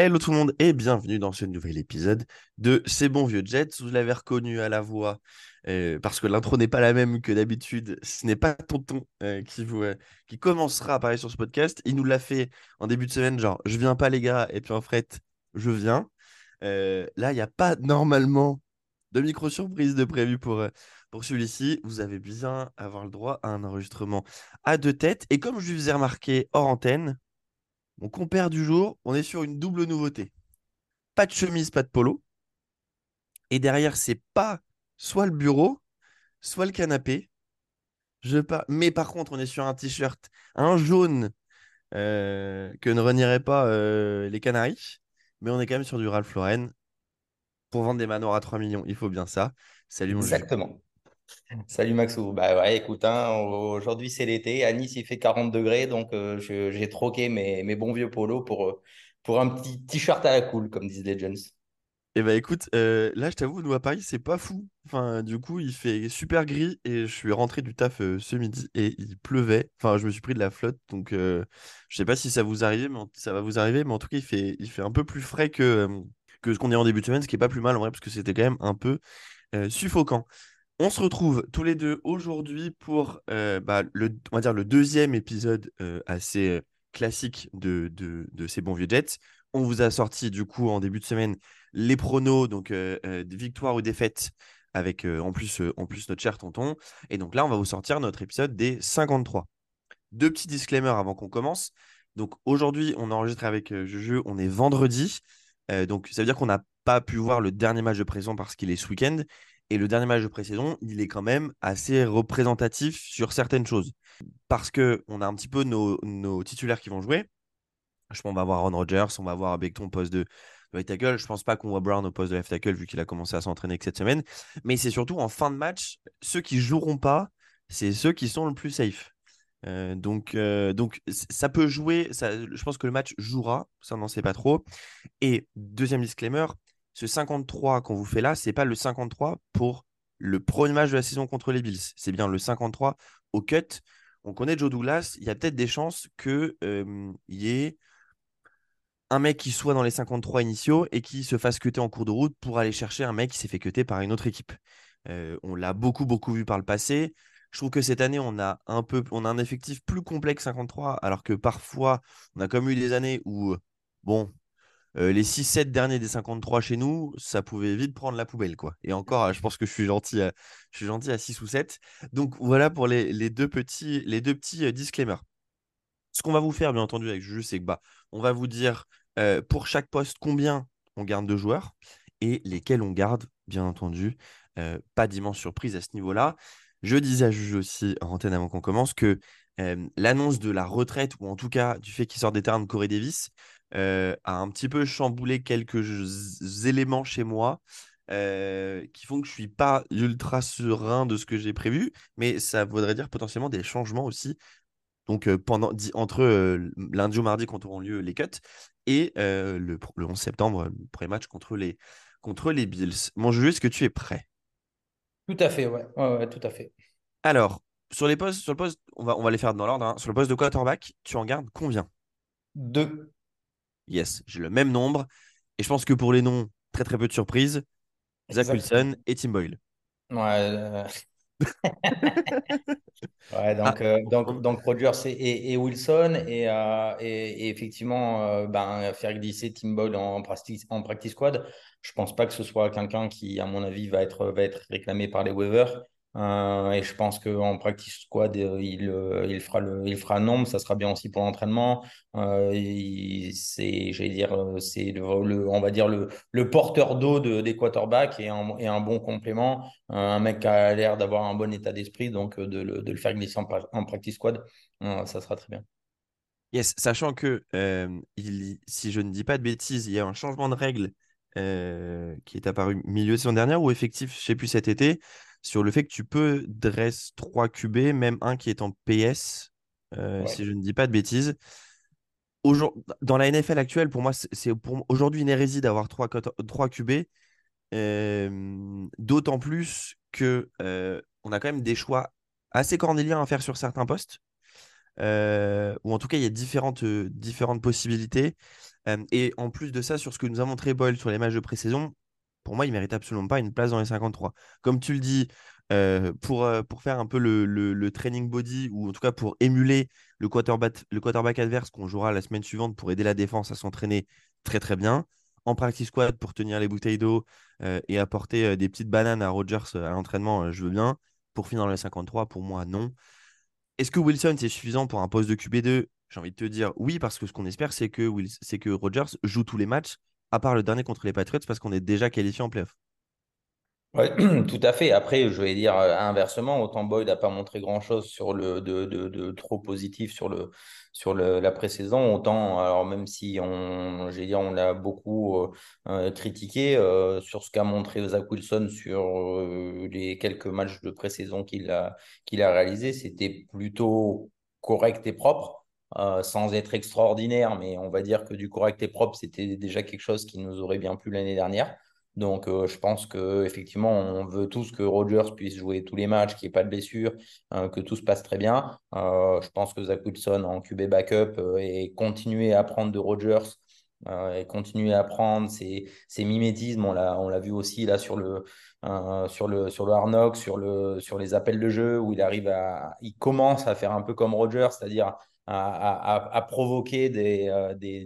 Hello tout le monde et bienvenue dans ce nouvel épisode de Ces bons vieux Jets. Vous l'avez reconnu à la voix euh, parce que l'intro n'est pas la même que d'habitude. Ce n'est pas Tonton euh, qui, vous, euh, qui commencera à parler sur ce podcast. Il nous l'a fait en début de semaine, genre je viens pas les gars, et puis en fait je viens. là, il n'y a pas normalement de micro-surprise de prévu pour, pour celui-ci. Vous avez bien avoir le droit à un enregistrement à deux têtes. Et comme je lui faisais remarquer hors antenne, mon compère du jour, on est sur une double nouveauté. Pas de chemise, pas de polo. Et derrière, c'est pas soit le bureau, soit le canapé. Je pas... Mais par contre, on est sur un t-shirt, un jaune euh, que ne renieraient pas euh, les Canaries. Mais on est quand même sur du Ralph Lauren. Pour vendre des manoirs à 3 millions, il faut bien ça. Salut mon Exactement. Salut Maxou. Bah ouais, écoute, hein, aujourd'hui c'est l'été. À Nice, il fait 40 degrés, donc euh, j'ai troqué mes, mes, bons vieux polos pour, euh, pour un petit t-shirt à la cool, comme disent les Jones. Eh bah écoute, euh, là je t'avoue, nous à Paris, c'est pas fou. Enfin, du coup, il fait super gris et je suis rentré du taf ce midi et il pleuvait. Enfin, je me suis pris de la flotte, donc je sais pas si ça vous arrive, mais ça va vous arriver, mais en tout cas, il fait, il fait un peu plus frais que, que ce qu'on est en début de semaine, ce qui est pas plus mal en vrai, parce que c'était quand même un peu suffocant. On se retrouve tous les deux aujourd'hui pour euh, bah, le, deuxième épisode euh, assez euh, classique de, de, ces bons vieux Jets. On vous a sorti du coup en début de semaine les pronos, donc des victoires ou défaites, avec en, plus, en plus notre cher tonton. Et donc là, on va vous sortir notre épisode des 53. Deux petits disclaimers avant qu'on commence. Donc aujourd'hui, on enregistre avec Juju, on est vendredi. donc ça veut dire qu'on n'a pas pu voir le dernier match de présent parce qu'il est ce week-end. Et le dernier match de pré-saison, il est quand même assez représentatif sur certaines choses. Parce qu'on a un petit peu nos, titulaires qui vont jouer. Je pense qu'on va voir Ron Rodgers, on va voir Becton au poste de, right tackle. Je pense pas qu'on voit Brown au poste de left tackle vu qu'il a commencé à s'entraîner que cette semaine. Mais c'est surtout en fin de match, ceux qui joueront pas, c'est ceux qui sont le plus safe. Euh, donc, euh, donc ça peut jouer. Je pense que le match jouera, ça on n'en sait pas trop. Et deuxième disclaimer, ce 53 qu'on vous fait là, c'est pas le 53 pour le premier match de la saison contre les Bills. C'est bien le 53 au cut. On connaît Joe Douglas. Il y a peut-être des chances qu'il y ait un mec qui soit dans les 53 initiaux et qui se fasse cuter en cours de route pour aller chercher un mec qui s'est fait cuter par une autre équipe. Euh, on l'a beaucoup, beaucoup vu par le passé. Je trouve que cette année, on a un peu, on a un effectif plus complexe 53, alors que parfois, on a comme eu des années où, bon, euh, les 6-7 derniers des 53 chez nous, ça pouvait vite prendre la poubelle. quoi. Et encore, je pense que je suis gentil à, je suis gentil à 6 ou 7. Donc voilà pour les, deux petits, les deux petits euh, disclaimers. Ce qu'on va vous faire, bien entendu, avec Juju, c'est que bah, on va vous dire euh, pour chaque poste combien on garde de joueurs et lesquels on garde, bien entendu. pas d'immense surprise à ce niveau-là. Je disais à Juju aussi en antenne avant qu'on commence que l'annonce de la retraite, ou en tout cas du fait qu'il sort des terrains de Corée Davis, euh, a un petit peu chamboulé quelques éléments chez moi euh, qui font que je suis pas ultra serein de ce que j'ai prévu, mais ça voudrait dire potentiellement des changements aussi. Donc euh, pendant entre lundi ou mardi quand auront lieu les cuts et le, le, 11 septembre, le premier match contre les, contre les Bills. Mon jeu, est-ce que tu es prêt? Tout à fait, ouais. ouais, tout à fait. Alors, sur les postes, sur le poste, on va, on va les faire dans l'ordre. Hein. Sur le poste de quarterback, tu en gardes combien? Deux. Yes, j'ai le même nombre. Et je pense que pour les noms, très très peu de surprises. Zach Wilson et Tim Boyle. Ouais. Euh. ouais donc, ah. euh, donc, donc Rogers et, Wilson et, euh, et, effectivement ben, faire glisser Tim Boyle en practice, en practice squad. Je pense pas que ce soit quelqu'un qui, à mon avis, va être, va être réclamé par les waivers. Euh, et je pense qu'en practice squad, euh, il, euh, il, fera le, il fera nombre, ça sera bien aussi pour l'entraînement. c'est, j'allais dire, c'est le, on va dire le, le porteur d'eau de, des quarterbacks et un, et un bon complément. un mec qui a l'air d'avoir un bon état d'esprit, donc de, le, de le faire glisser en, practice squad, ça sera très bien. Yes, sachant que si je ne dis pas de bêtises, il y a un changement de règle qui est apparu milieu de saison dernière ou effectif, je ne sais plus cet été sur le fait que tu peux dresser 3 QB, même un qui est en PS, euh, si je ne dis pas de bêtises. Dans la NFL actuelle, pour moi, c'est aujourd'hui une hérésie d'avoir 3, 3 QB. D'autant plus que euh, on a quand même des choix assez cornéliens à faire sur certains postes. Euh, ou en tout cas, il y a différentes, différentes possibilités. et en plus de ça, sur ce que nous a montré Boyle sur les matchs de pré-saison, pour moi, il mérite absolument pas une place dans les 53. Comme tu le dis, pour, pour faire un peu le, le, training body, ou en tout cas pour émuler le quarterback, le quarterback adverse qu'on jouera la semaine suivante pour aider la défense à s'entraîner très très bien. En practice squad pour tenir les bouteilles d'eau et apporter des petites bananes à Rogers à l'entraînement, je veux bien. Pour finir dans les 53, pour moi, non. Est-ce que Wilson, c'est suffisant pour un poste de QB2 J'ai envie de te dire oui, parce que ce qu'on espère, c'est que, que Rogers joue tous les matchs, à part le dernier contre les Patriots, parce qu'on est déjà qualifié en playoff. Oui, tout à fait. Après, je vais dire euh, inversement, autant Boyd n'a pas montré grand-chose sur le de, de, trop positif sur le sur la pré-saison, autant alors même si on, j'ai on l'a beaucoup euh, euh, critiqué sur ce qu'a montré Zach Wilson sur les quelques matchs de pré-saison qu'il a qu'il a réalisé, c'était plutôt correct et propre. Sans être extraordinaire, mais on va dire que du correct et propre, c'était déjà quelque chose qui nous aurait bien plu l'année dernière. Donc, euh, je pense que effectivement, on veut tous que Rogers puisse jouer tous les matchs, qu'il n'y ait pas de blessure, euh, que tout se passe très bien. Euh, je pense que Zach Wilson en QB backup et continuer à apprendre de Rogers et continuer à apprendre ses, ses mimétismes. On l'a, vu aussi là sur le, sur le, sur le sur, le, sur les appels de jeu où il arrive à, il commence à faire un peu comme Rogers, c'est-à-dire à, provoquer euh, des,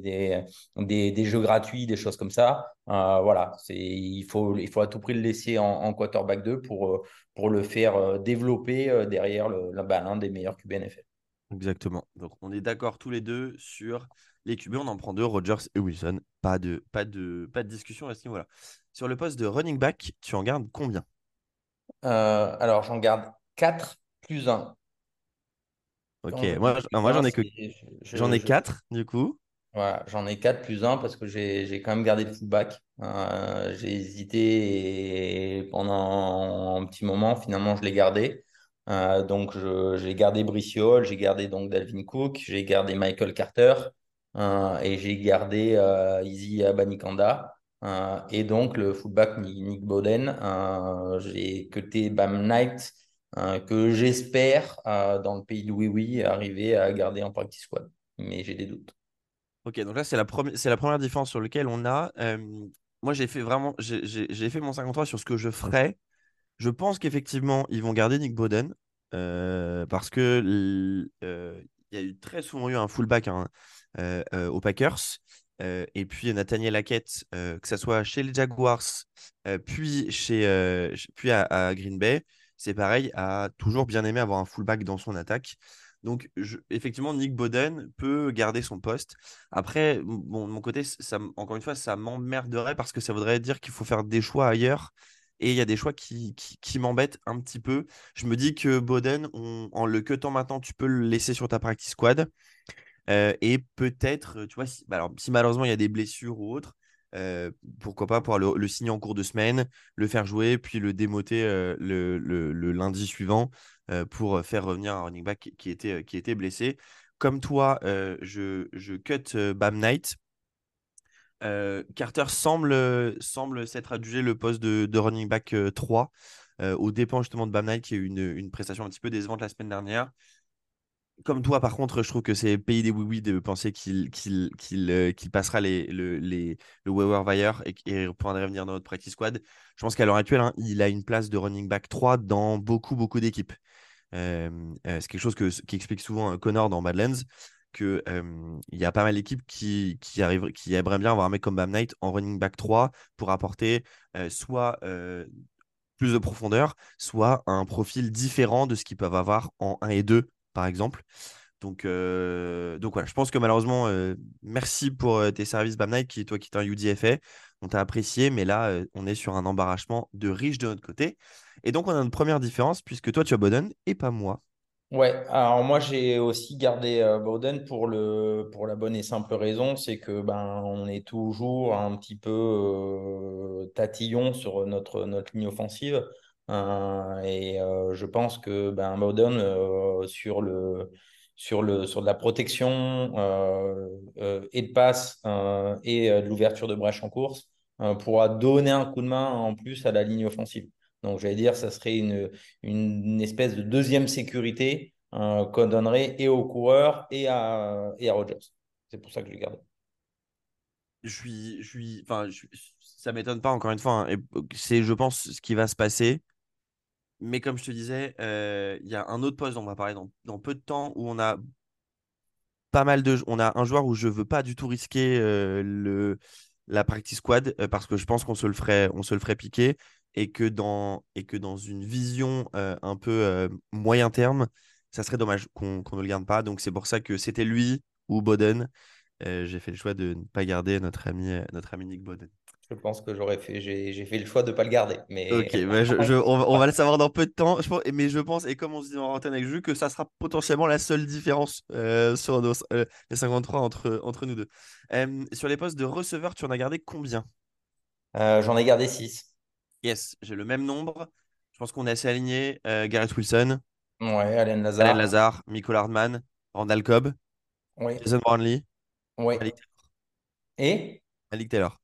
des, des, jeux gratuits, des choses comme ça. Euh, voilà, il faut, il faut à tout prix le laisser en, quarterback 2 pour, euh, pour le faire développer derrière le, l'un des meilleurs QB NFL. Exactement. Donc on est d'accord tous les deux sur les QB, on en prend deux, Rogers et Wilson. Pas de, pas de, pas de discussion à ce niveau-là. Sur le poste de running back, tu en gardes combien? Alors j'en garde 4 plus 1. Ok, moi, moi j'en ai que j'en ai quatre du coup. j'en ai quatre plus un parce que j'ai quand même gardé le fullback. Euh, j'ai hésité pendant un petit moment, finalement je l'ai gardé. Euh, donc j'ai gardé Bricio, j'ai gardé donc Dalvin Cook, j'ai gardé Michael Carter euh, et j'ai gardé Izzy Abanikanda. et donc le fullback Nick Bowden, j'ai cuté Bam Knight que j'espère, euh, dans le pays de Oui Oui, arriver à garder en practice squad. Mais j'ai des doutes. Ok, donc là, c'est la, c'est la première différence sur laquelle on a. Euh, moi, j'ai fait vraiment, j'ai, fait mon 53 sur ce que je ferais. Je pense qu'effectivement, ils vont garder Nick Bowden euh, parce que il y a eu très souvent eu un fullback hein, aux Packers. et puis Nathaniel Hackett, que ce soit chez les Jaguars, puis, chez, puis à Green Bay, c'est pareil, a toujours bien aimé avoir un fullback dans son attaque. Donc, effectivement, Nick Boden peut garder son poste. Après, de mon côté, encore une fois, ça m'emmerderait parce que ça voudrait dire qu'il faut faire des choix ailleurs. Et il y a des choix qui, m'embêtent un petit peu. Je me dis que Boden, en le cutant maintenant, tu peux le laisser sur ta practice squad. Euh, et peut-être, tu vois, bah alors, si malheureusement il y a des blessures ou autres, euh, pourquoi pas pouvoir le, signer en cours de semaine, le faire jouer, puis le démoter euh, le, lundi suivant euh, pour faire revenir un running back qui était, qui était blessé. Comme toi, je, je, cut Bam Knight. Carter semble, semble s'être adjugé le poste de, running back 3 au dépend justement de Bam Knight qui a eu une, une prestation un petit peu décevante la semaine dernière comme toi, par contre, je trouve que c'est pays des oui-oui de penser qu'il euh, passera les, le, les, le waiver et, et pourra revenir dans notre practice squad. Je pense qu'à l'heure actuelle, hein, il a une place de running back 3 dans beaucoup, beaucoup d'équipes. Euh, euh, c'est quelque chose que, qui explique souvent Connor dans Badlands, qu'il il y a pas mal d'équipes qui, qui, qui aimeraient bien avoir un mec comme Bam Knight en running back 3 pour apporter soit plus de profondeur, soit un profil différent de ce qu'ils peuvent avoir en 1 et 2 par exemple. Donc, euh, donc voilà, je pense que malheureusement, euh, merci pour euh, tes services, Bam qui, toi qui es un UDFA. On t'a apprécié, mais là, on est sur un embarrassement de riche de notre côté. Et donc, on a une première différence, puisque toi, tu as Bowden et pas moi. Ouais, alors moi, j'ai aussi gardé Bowden pour, le, pour la bonne et simple raison, c'est que ben, on est toujours un petit peu tatillon sur notre, notre ligne offensive. Euh, et je pense que ben, sur, le, sur, le, sur de la protection et de passe et de l'ouverture de brèche en course, pourra donner un coup de main en plus à la ligne offensive. Donc, j'allais dire, ça serait une, une, espèce de deuxième sécurité qu'on donnerait et aux coureurs et à, et à Rogers. C'est pour ça que je l'ai gardé. je suis, enfin, ça m'étonne pas encore une fois. Hein, c'est, je pense, ce qui va se passer. Mais comme je te disais, euh, il y a un autre poste dont on va parler dans, peu de temps où on a pas mal de, on a un joueur où je veux pas du tout risquer euh, le la practice squad euh, parce que je pense qu'on se le ferait, on se le ferait piquer et que dans et que dans une vision un peu moyen terme, ça serait dommage qu'on ne le garde pas. Donc c'est pour ça que c'était lui ou Boden. j'ai fait le choix de ne pas garder notre ami, notre ami Nick Boden. Je pense que j'aurais fait, j'ai fait le choix de ne pas le garder. Mais... Ok, bah, je, on, va le savoir dans peu de temps. Je pense, mais je pense, et comme on se dit en antenne avec Jules, que ça sera potentiellement la seule différence euh, sur nos, euh, les 53 entre, entre nous deux. Euh, sur les postes de receveur, tu en as gardé combien? J'en ai gardé 6. Yes, j'ai le même nombre. Je pense qu'on est assez aligné. Gareth Wilson. Ouais, Alain Lazare. Alain Lazare, Michael Hardman, Randall Cobb. Oui. Jason Brownlee. Oui. Et? Malik Taylor.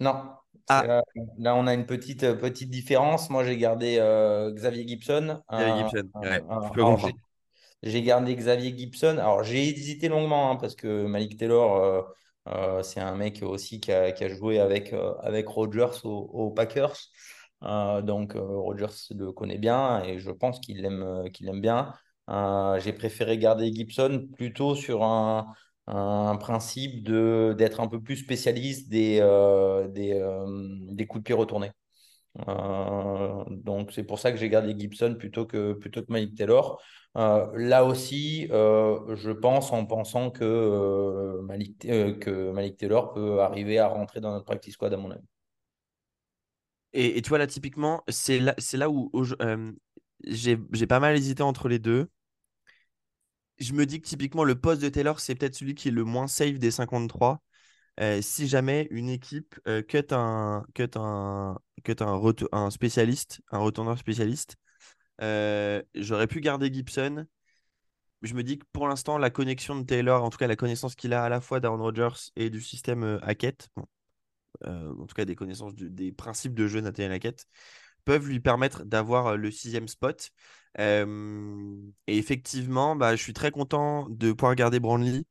Non. Ah. Là, on a une petite, euh, petite différence. Moi, j'ai gardé euh, Xavier Gibson. Xavier Gibson, je peux comprendre. J'ai gardé Xavier Gibson. Alors, j'ai hésité longuement hein, parce que Malik Taylor, euh, c'est un mec aussi qui a, qui a joué avec, avec Rodgers aux, Packers. donc, Rodgers le connaît bien et je pense qu'il l'aime qu'il aime bien. j'ai préféré garder Gibson plutôt sur un, un principe de d'être un peu plus spécialiste des, euh, des, euh, des, coups de pied retournés. Euh, donc c'est pour ça que j'ai gardé Gibson plutôt que, plutôt que Malik Taylor. là aussi, je pense en pensant que, Malik, que Malik Taylor peut arriver à rentrer dans notre practice squad à mon avis. Et, et tu vois là typiquement, c'est là, là où, où j'ai pas mal hésité entre les deux je me dis que typiquement, le poste de Taylor, c'est peut-être celui qui est le moins safe des 53. Euh, si jamais une équipe euh, cut, un, cut, un, cut un, un spécialiste, un retourneur spécialiste, euh, j'aurais pu garder Gibson. Je me dis que pour l'instant, la connexion de Taylor, en tout cas la connaissance qu'il a à la fois d'Aaron Rodgers et du système Hackett, en tout cas des connaissances des principes de jeu Nathaniel Hackett, peuvent lui permettre d'avoir le sixième spot et effectivement, bah, je suis très content de pouvoir garder Brandley,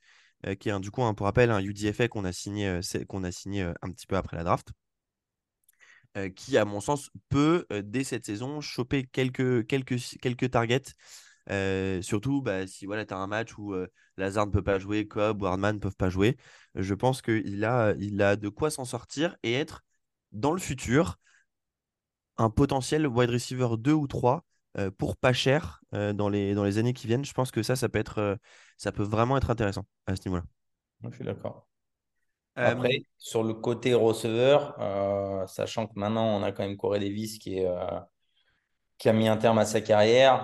qui est du coup, un, pour rappel, un UDFA qu'on a signé, qu'on a signé un petit peu après la draft. qui, à mon sens, peut, dès cette saison, choper quelques, quelques, quelques targets. surtout bah, si voilà, tu as un match où Lazard ne peut pas jouer, Cobb ou Hardman ne peuvent pas jouer. Je pense qu'il a, il a de quoi s'en sortir et être, dans le futur, un potentiel wide receiver 2 ou 3 euh, pour pas cher euh, dans, les, dans les années qui viennent. Je pense que ça, ça peut, être, euh, ça peut vraiment être intéressant à ce niveau-là. Je suis d'accord. Après, sur le côté receveur, sachant que maintenant on a quand même Corey Davis qui, est, qui a mis un terme à sa carrière,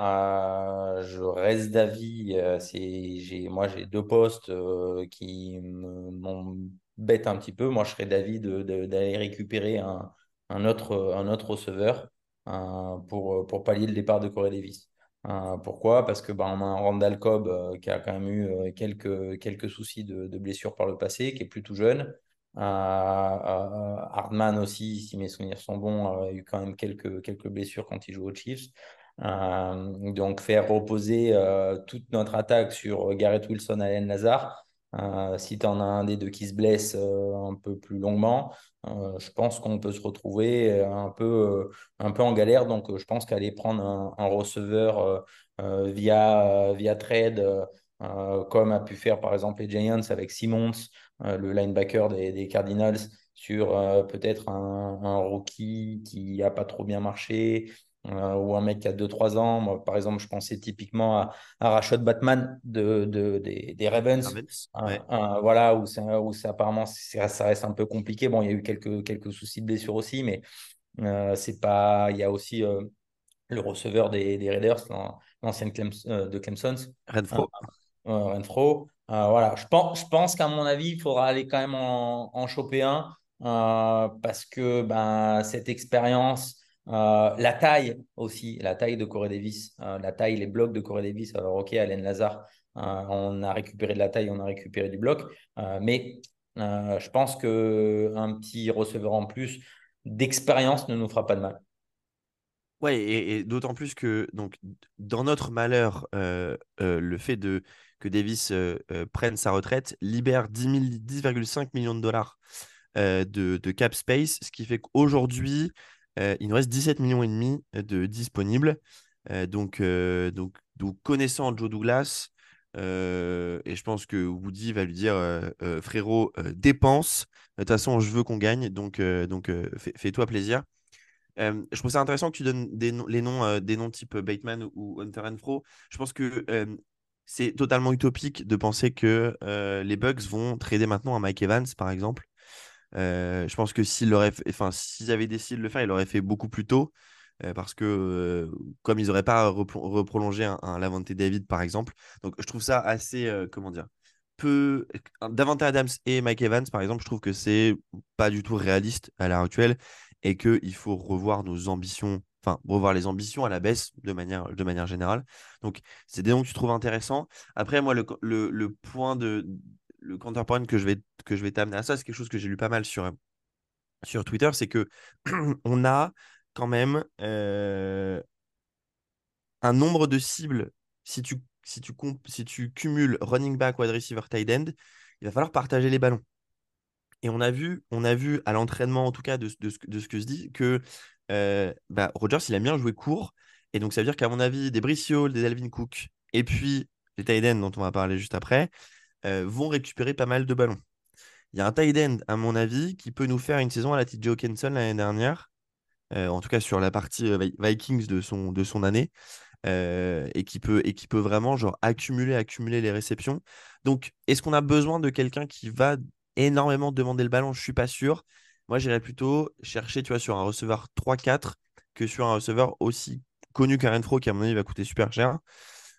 je reste d'avis. j'ai, moi, j'ai deux postes qui m'embêtent un petit peu. Moi, je serais d'avis d'aller récupérer un, un, autre, un autre receveur. Euh, pour, euh, pour pallier le départ de Corey Davis. Euh, pourquoi? Parce que bah, on a un Randall Cobb qui a quand même eu quelques, quelques soucis de, de blessure par le passé, qui est plutôt jeune. Hardman aussi, si mes souvenirs sont bons, a eu quand même quelques, quelques blessures quand il joue aux Chiefs. donc faire reposer toute notre attaque sur Garrett Wilson, Allen Lazare, si tu en as un des deux qui se blesse un peu plus longuement, je pense qu'on peut se retrouver un peu, un peu en galère. Donc, je pense qu'aller prendre un, receveur via, via trade, comme a pu faire par exemple les Giants avec Simmons, le linebacker des, des Cardinals, sur peut-être un, un, rookie qui n'a pas trop bien marché, euh, ou un mec qui a 2-3 ans. Moi, par exemple, je pensais typiquement à, à Rashad Batman de, de, des, des Ravens. voilà, où, où apparemment ça reste un peu compliqué. Bon, il y a eu quelques, quelques soucis de blessure aussi, mais euh, c'est pas. Il y a aussi euh, le receveur des, des Raiders, l'ancienne de Clemson. Renfro. Renfro. voilà, je pense, je pense qu'à mon avis, il faudra aller quand même en, en choper un parce que ben, cette expérience euh, la taille aussi, la taille de Corey Davis, euh, la taille, les blocs de Corey Davis. Alors, ok, Alain Lazare, euh, on a récupéré de la taille, on a récupéré du bloc, mais je pense qu'un petit receveur en plus d'expérience ne nous fera pas de mal. Ouais, et, d'autant plus que donc, dans notre malheur, le fait de, que Davis prenne sa retraite libère 10,5 millions de dollars de, de, cap space, ce qui fait qu'aujourd'hui, il nous reste 17 millions et demi de disponibles. donc, donc, donc, connaissant Joe Douglas, et je pense que Woody va lui dire frérot, dépense. De toute façon, je veux qu'on gagne, donc, donc fais-toi plaisir. je trouve ça intéressant que tu donnes des les noms, des noms type Bateman ou Hunter Fro. Je pense que c'est totalement utopique de penser que les Bucks vont trader maintenant à Mike Evans, par exemple. Je pense que s'ils enfin, avaient décidé de le faire, ils l'auraient fait beaucoup plus tôt. parce que comme ils n'auraient pas reprolongé un, un, Lavante David, par exemple. Donc je trouve ça assez, comment dire, peu. Davante Adams et Mike Evans, par exemple, je trouve que c'est pas du tout réaliste à l'heure actuelle et qu'il faut revoir nos ambitions enfin, revoir les ambitions à la baisse de manière, de manière générale. Donc, c'est des noms que tu trouves intéressants. Après, moi, le, le, point de le counterpoint que je vais, que je vais t'amener à ça, c'est quelque chose que j'ai lu pas mal sur, sur Twitter, c'est que on a quand même euh, un nombre de cibles. Si tu, si, tu si tu cumules running back, wide receiver, tight end, il va falloir partager les ballons. Et on a vu, on a vu à l'entraînement, en tout cas, de, de, ce que je dis, que euh, bah, Rogers, il a bien joué court. Et donc, ça veut dire qu'à mon avis, des Brice des Alvin Cook, et puis les tight dont on va parler juste après, euh, vont récupérer pas mal de ballons. Il y a un tight end, à mon avis, qui peut nous faire une saison à la TJ Hawkinson l'année dernière, euh, en tout cas sur la partie Vikings de son, de son année, et, qui peut, et qui peut vraiment genre, accumuler, accumuler les réceptions. Donc, est-ce qu'on a besoin de quelqu'un qui va énormément demander le ballon? Je ne suis pas sûr. Moi, j'irais plutôt chercher, tu vois, sur un receveur 3-4 que sur un receveur aussi connu qu'un Renfro qui, à mon avis, va coûter super cher.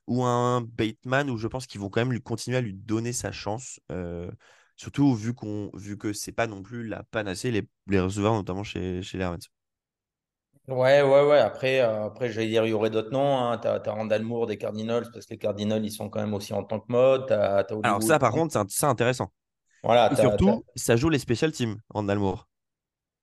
Ou un Bateman où je pense qu'ils vont quand même lui continuer à lui donner sa chance. Euh, surtout vu, qu'on, vu que c'est pas non plus la panacée, les, les receveurs, notamment chez, chez les Ravens. Ouais, ouais, ouais. Après, euh, après j'allais dire, il y aurait d'autres noms. Hein. Tu as, Randall Moore des Cardinals, parce que les Cardinals, ils sont quand même aussi en tant que mode. Alors, ça, par contre, c'est intéressant. Voilà, Et surtout, ça joue les special teams, Randall Moore.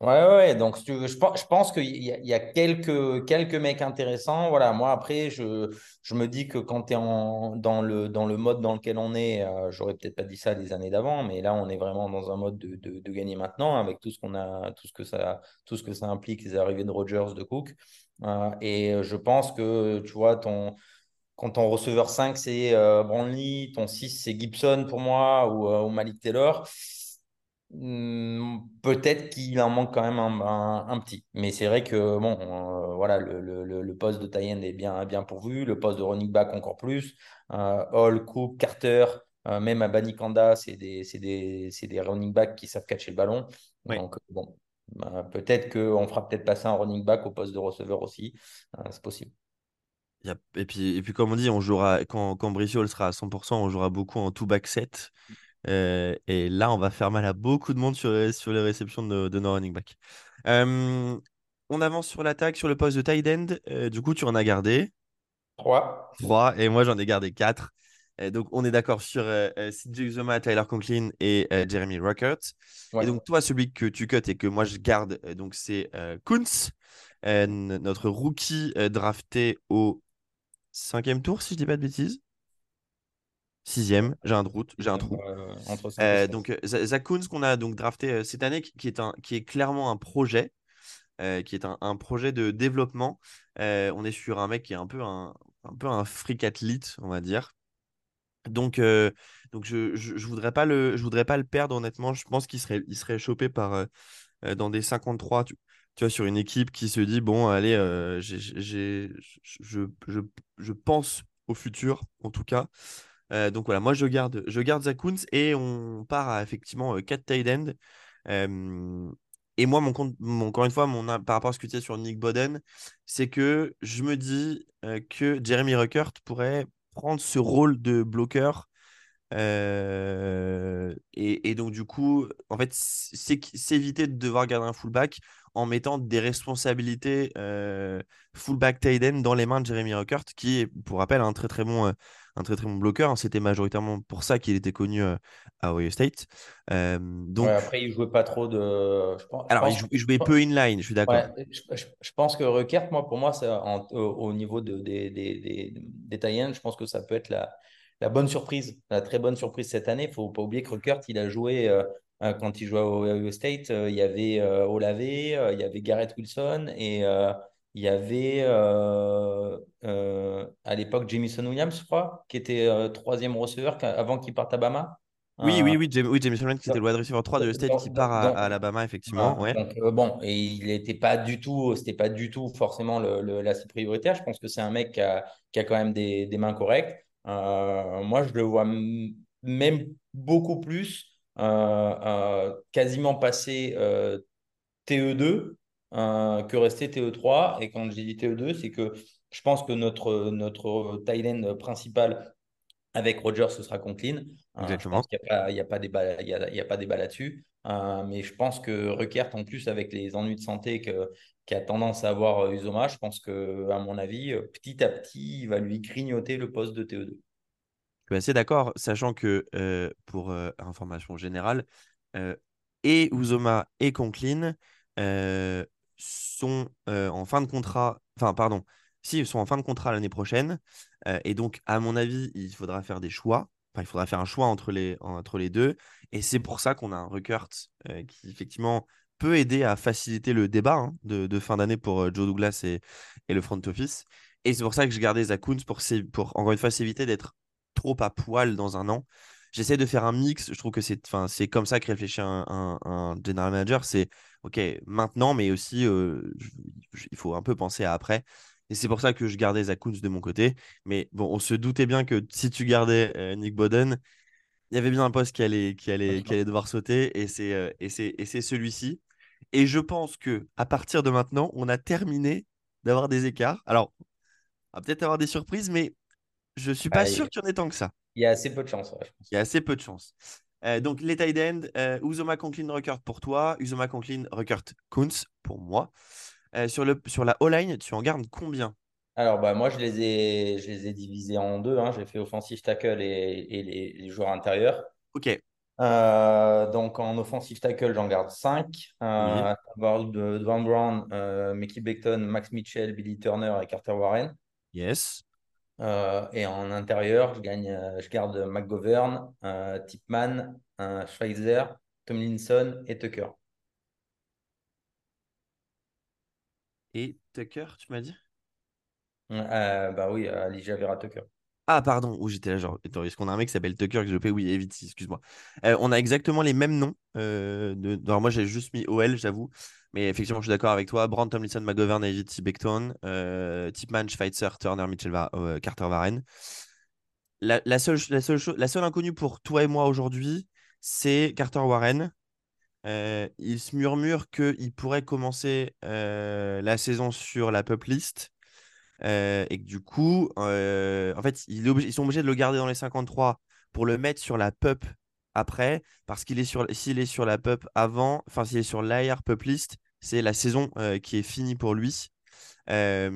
Ouais, ouais, donc je, pense qu'il y, a quelques, quelques mecs intéressants. Voilà, moi après, je, je me dis que quand tu es en, dans, le, dans le mode dans lequel on est, euh, j'aurais peut-être pas dit ça les années d'avant, mais là on est vraiment dans un mode de, de, gagner maintenant avec tout ce qu'on a, tout ce que ça, tout ce que ça implique, les arrivées de Rogers, de Cook. Euh, et je pense que tu vois, ton, quand ton receveur 5 c'est euh, ton 6 c'est Gibson pour moi ou, ou Malik Taylor. Hmm, peut-être qu'il en manque quand même un, petit. Mais c'est vrai que bon, euh, voilà, le, le, le, poste de tie est bien, bien pourvu, le poste de running back encore plus. Euh, Hall, Cook, Carter, euh, même à Banikanda, c'est des, des, des, running backs qui savent catcher le ballon. Donc bon, bah, peut-être qu'on fera peut-être passer un running back au poste de receveur aussi. c'est possible. Et puis, et puis, comme on dit, on jouera, quand, quand Bricio sera à 100%, on jouera beaucoup en two-back set. Euh, et là, on va faire mal à beaucoup de monde sur, sur les réceptions de, de nos running back. Euh, on avance sur l'attaque, sur le poste de tight end. Euh, du coup, tu en as gardé 3. 3. Et moi, j'en ai gardé 4. donc, on est d'accord sur CJ Uzoma, Tyler Conklin et Jeremy Ruckert. Et donc, toi, celui que tu cut et que moi, je garde, donc c'est Kunz, notre rookie drafté au cinquième tour, si je dis pas de bêtises. Sixième, j'ai un doute, j'ai un trou. Euh, donc euh, Zach qu'on a donc drafté euh, cette année, qui est, un, qui est clairement un projet, qui est un, projet de développement. on est sur un mec qui est un peu un, un peu un freak athlète, on va dire. Donc, donc je, je, voudrais pas le, je voudrais pas le perdre honnêtement. Je pense qu'il serait, il serait chopé par dans des 53. Tu, tu, vois, sur une équipe qui se dit bon, allez, j'ai, je, je, je pense au futur, en tout cas. Euh, donc voilà, moi je garde, je garde et on part à effectivement 4 euh, tight end. et moi, mon compte, encore une fois, mon, par rapport à ce que tu disais sur Nick Boden, c'est que je me dis euh, que Jeremy Ruckert pourrait prendre ce rôle de bloqueur. Et, donc, du coup, en fait, c'est s'éviter de devoir garder un fullback en mettant des responsabilités fullback tight end dans les mains de Jeremy Ruckert, qui pour rappel, un très très bon un très très bon bloqueur. Hein. C'était majoritairement pour ça qu'il était connu euh, à Ohio State. Euh, donc... après, il jouait pas trop de. Alors, il, jouait, peu inline, je suis d'accord. je, pense que Requert, moi, pour moi, au, niveau de, des, des, des, je pense que ça peut être la, la bonne surprise, la très bonne surprise cette année. Faut pas oublier que Requert, il a joué. Euh, quand il jouait au Ohio State, il y avait Olave, il y avait Garrett Wilson et il y avait à l'époque Jamison Williams, je crois, qui était troisième receveur avant qu'il parte à Bama. Oui, oui, oui, James, oui, James qui était le wide receiver 3 de State qui part à, Alabama, effectivement. Ouais. Donc, euh, bon, et il n'était pas du tout, c'était pas du tout forcément le, le, prioritaire. Je pense que c'est un mec qui a, qui a, quand même des, des mains correctes. Euh, moi, je le vois même beaucoup plus euh, quasiment passer TE2 que rester TE3. Et quand j'ai dit TE2, c'est que je pense que notre, notre tight end principal avec Roger, ce sera Conklin. Euh, pense qu'il n'y a, pas débat, il y a, pas débat là-dessus. Euh, mais je pense que Ruckert, en plus, avec les ennuis de santé que, qui a tendance à avoir euh, Uzoma, je pense que, à mon avis, petit à petit, il va lui grignoter le poste de TE2. Je suis assez d'accord, sachant que pour information générale, et Uzoma et Conklin sont en fin de contrat, enfin, pardon, si, ils sont en fin de contrat l'année prochaine. Euh, et donc, à mon avis, il faudra faire des choix. Enfin, il faudra faire un choix entre les, entre les deux. Et c'est pour ça qu'on a un Ruckert euh, qui, effectivement, peut aider à faciliter le débat hein, de, fin d'année pour euh, Joe Douglas et, et, le front office. Et c'est pour ça que je gardais Zach pour, pour, encore une fois, s'éviter d'être trop à poil dans un an. J'essaie de faire un mix. Je trouve que c'est, c'est comme ça que réfléchit un, un, general manager. C'est OK maintenant, mais aussi, il faut un peu penser à après. Et c'est pour ça que je gardais Zakuns de mon côté. Mais bon, on se doutait bien que si tu gardais euh, Nick Boden, il y avait bien un poste qui allait, qui allait, qui allait devoir sauter. Et c'est, euh, et c'est, et c'est celui-ci. Et je pense que à partir de maintenant, on a terminé d'avoir des écarts. Alors, on va peut-être avoir des surprises, mais je ne suis pas sûr qu'il y en ait tant que ça. Il y a assez peu de chance. Il y a assez peu de chance. Euh, donc, les tight end, Uzoma Conklin Ruckert pour toi, Uzoma Conklin Ruckert Kunz pour moi. Euh, sur, le, sur la O-line, tu en gardes combien? Alors, bah, moi, je les ai, je les ai divisés en deux. Hein. J'ai fait offensive tackle et, et les, joueurs intérieurs. Ok. Euh, donc, en offensive tackle, j'en garde 5. Euh, de Dwan Brown, euh, Mickey Beckton, Max Mitchell, Billy Turner et Carter Warren. Yes. Et en intérieur, je, gagne, je garde McGovern, Tipman, Schweizer, Tomlinson et Tucker. et Tucker, tu m'as dit? Euh, Bah oui, Alicia Vera Tucker. Ah, pardon, où j'étais là, genre, est-ce qu'on a un mec qui s'appelle Tucker que je paie Oui, vite, excuse-moi. Euh, on a exactement les mêmes noms. Euh, de... Alors, moi, j'ai juste mis OL, j'avoue. Mais effectivement, je suis d'accord avec toi. Brand Tomlinson, McGovern, Evity Beckton, Tipman, Schweitzer, Turner, Mitchell, Carter, Varen. La, seule, inconnue pour toi et moi aujourd'hui, c'est Carter Warren. Euh, il se murmure qu'il pourrait commencer euh, la saison sur la pup list. Euh, et que du coup, en fait, ils sont obligés de le garder dans les 53 pour le mettre sur la pup après. Parce qu'il est sur, s'il est sur la pup avant, enfin, s'il est sur l'AR pup list, c'est la saison qui est finie pour lui. et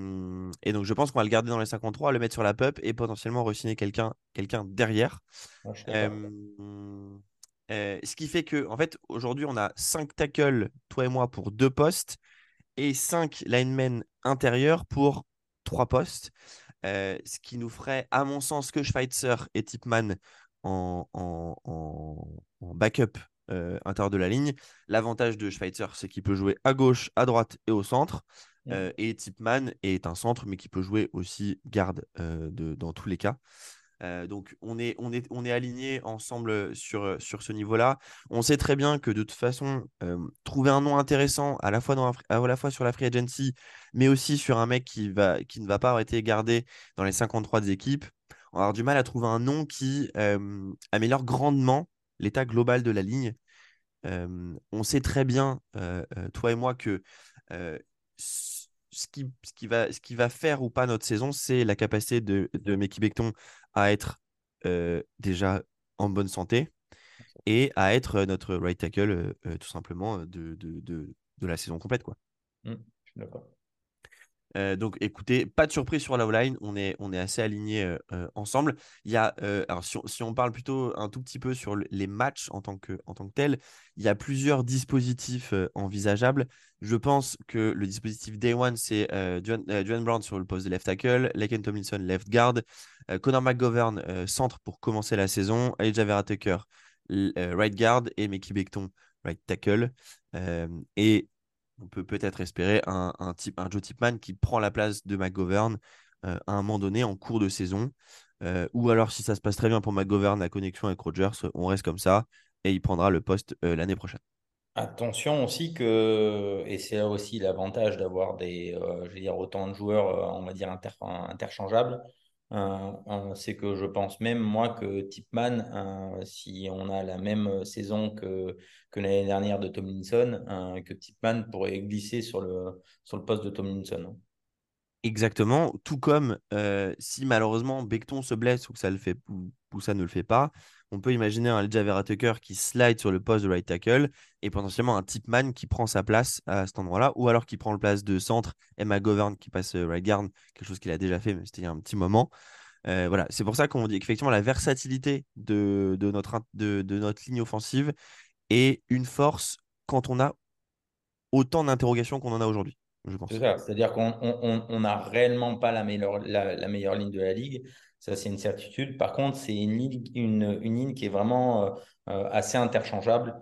donc, je pense qu'on va le garder dans les 53, le mettre sur la pup et potentiellement re-signer quelqu'un quelqu'un derrière. Euh, ce qui fait que, en fait, aujourd'hui, on a 5 tackles, toi et moi, pour 2 postes et 5 linemen intérieurs pour 3 postes. Euh, ce qui nous ferait, à mon sens, que Schweitzer et Tipman en, backup euh, intérieur de la ligne. L'avantage de Schweitzer, c'est qu'il peut jouer à gauche, à droite et au centre. et Tipman est un centre, mais qui peut jouer aussi garde dans tous les cas. Euh, donc on est, on est, on est aligné ensemble sur, sur ce niveau-là. On sait très bien que de toute façon, euh, trouver un nom intéressant à la, fois dans à la fois sur la free agency, mais aussi sur un mec qui, va, qui ne va pas avoir été gardé dans les 53 des équipes, on va avoir du mal à trouver un nom qui euh, améliore grandement l'état global de la ligne. on sait très bien, toi et moi, que ce qui, va, faire ou pas notre saison, c'est la capacité de, de Becton à être euh, déjà en bonne santé et à être notre right tackle euh, euh, tout simplement de, la saison complète. Mmh. Donc écoutez, pas de surprise sur la line, on est, on est assez alignés ensemble. Il y a, alors si on, parle plutôt un tout petit peu sur les matchs en tant que, en tant que tel, il y a plusieurs dispositifs envisageables. Je pense que le dispositif Day One, c'est Duane Brown sur le poste de left tackle, Laken Tomlinson left guard, Connor McGovern centre pour commencer la saison, Elijah Vera Tucker right guard et Mickey Becton, right tackle. et on peut peut-être espérer un, Joe Tipman qui prend la place de McGovern à un moment donné en cours de saison. ou alors, si ça se passe très bien pour McGovern, la connexion avec Rogers, on reste comme ça et il prendra le poste l'année prochaine. Attention aussi que, et c'est aussi l'avantage d'avoir des, je veux dire, autant de joueurs, on va dire, interchangeables, c'est que je pense même moi que Tipman, si on a la même saison que, l'année dernière de Tomlinson, que Tipman pourrait glisser sur le, sur le poste de Tomlinson. Exactement, tout comme si malheureusement Becton se blesse ou que ça, le fait, ou, ça ne le fait pas, on peut imaginer un Vera Tucker qui slide sur le poste de right tackle et potentiellement un Tipman qui prend sa place à cet endroit-là, ou alors qui prend le place de centre, Emma Govern qui passe right guard, quelque chose qu'il a déjà fait, mais c'était il y a un petit moment. Euh, voilà, c'est pour ça qu'on dit qu'effectivement la versatilité de, notre, ligne offensive est une force quand on a autant d'interrogations qu'on en a aujourd'hui. C'est-à-dire qu'on n'a réellement pas la, meilleure ligne de la ligue. Ça, c'est une certitude. Par contre, c'est une ligne, une, une ligne qui est vraiment euh, euh, assez interchangeable.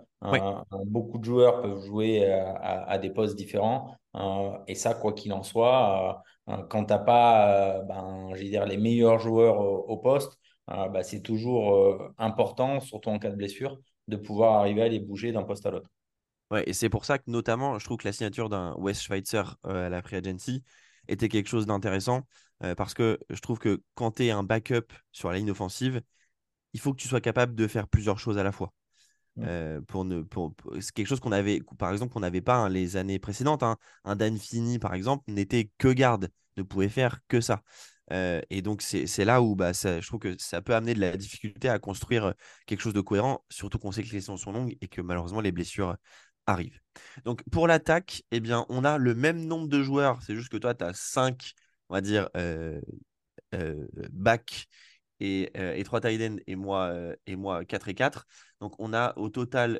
beaucoup de joueurs peuvent jouer à, des postes différents. et ça, quoi qu'il en soit, quand tu n'as pas ben, dire, les meilleurs joueurs au, poste, bah, c'est toujours important, surtout en cas de blessure, de pouvoir arriver à les bouger d'un poste à l'autre. Ouais, et c'est pour ça que notamment, je trouve que la signature d'un West Schweitzer à la Free Agency était quelque chose d'intéressant parce que je trouve que quand tu es un backup sur la ligne offensive, il faut que tu sois capable de faire plusieurs choses à la fois. Mmh. pour ne, pour, c'est quelque chose qu'on avait, par exemple, qu'on n'avait pas hein, les années précédentes. Hein. Un Dan Fini, par exemple, n'était que garde, ne pouvait faire que ça. et donc, c'est là où bah, ça, je trouve que ça peut amener de la difficulté à construire quelque chose de cohérent, surtout qu'on sait que les saisons sont longues et que malheureusement les blessures arrivent. Donc, pour l'attaque, eh bien, on a le même nombre de joueurs. C'est juste que toi, tu as 5, on va dire, euh, back et, euh, et 3 tight et moi, euh, et moi 4 et 4. Donc on a au total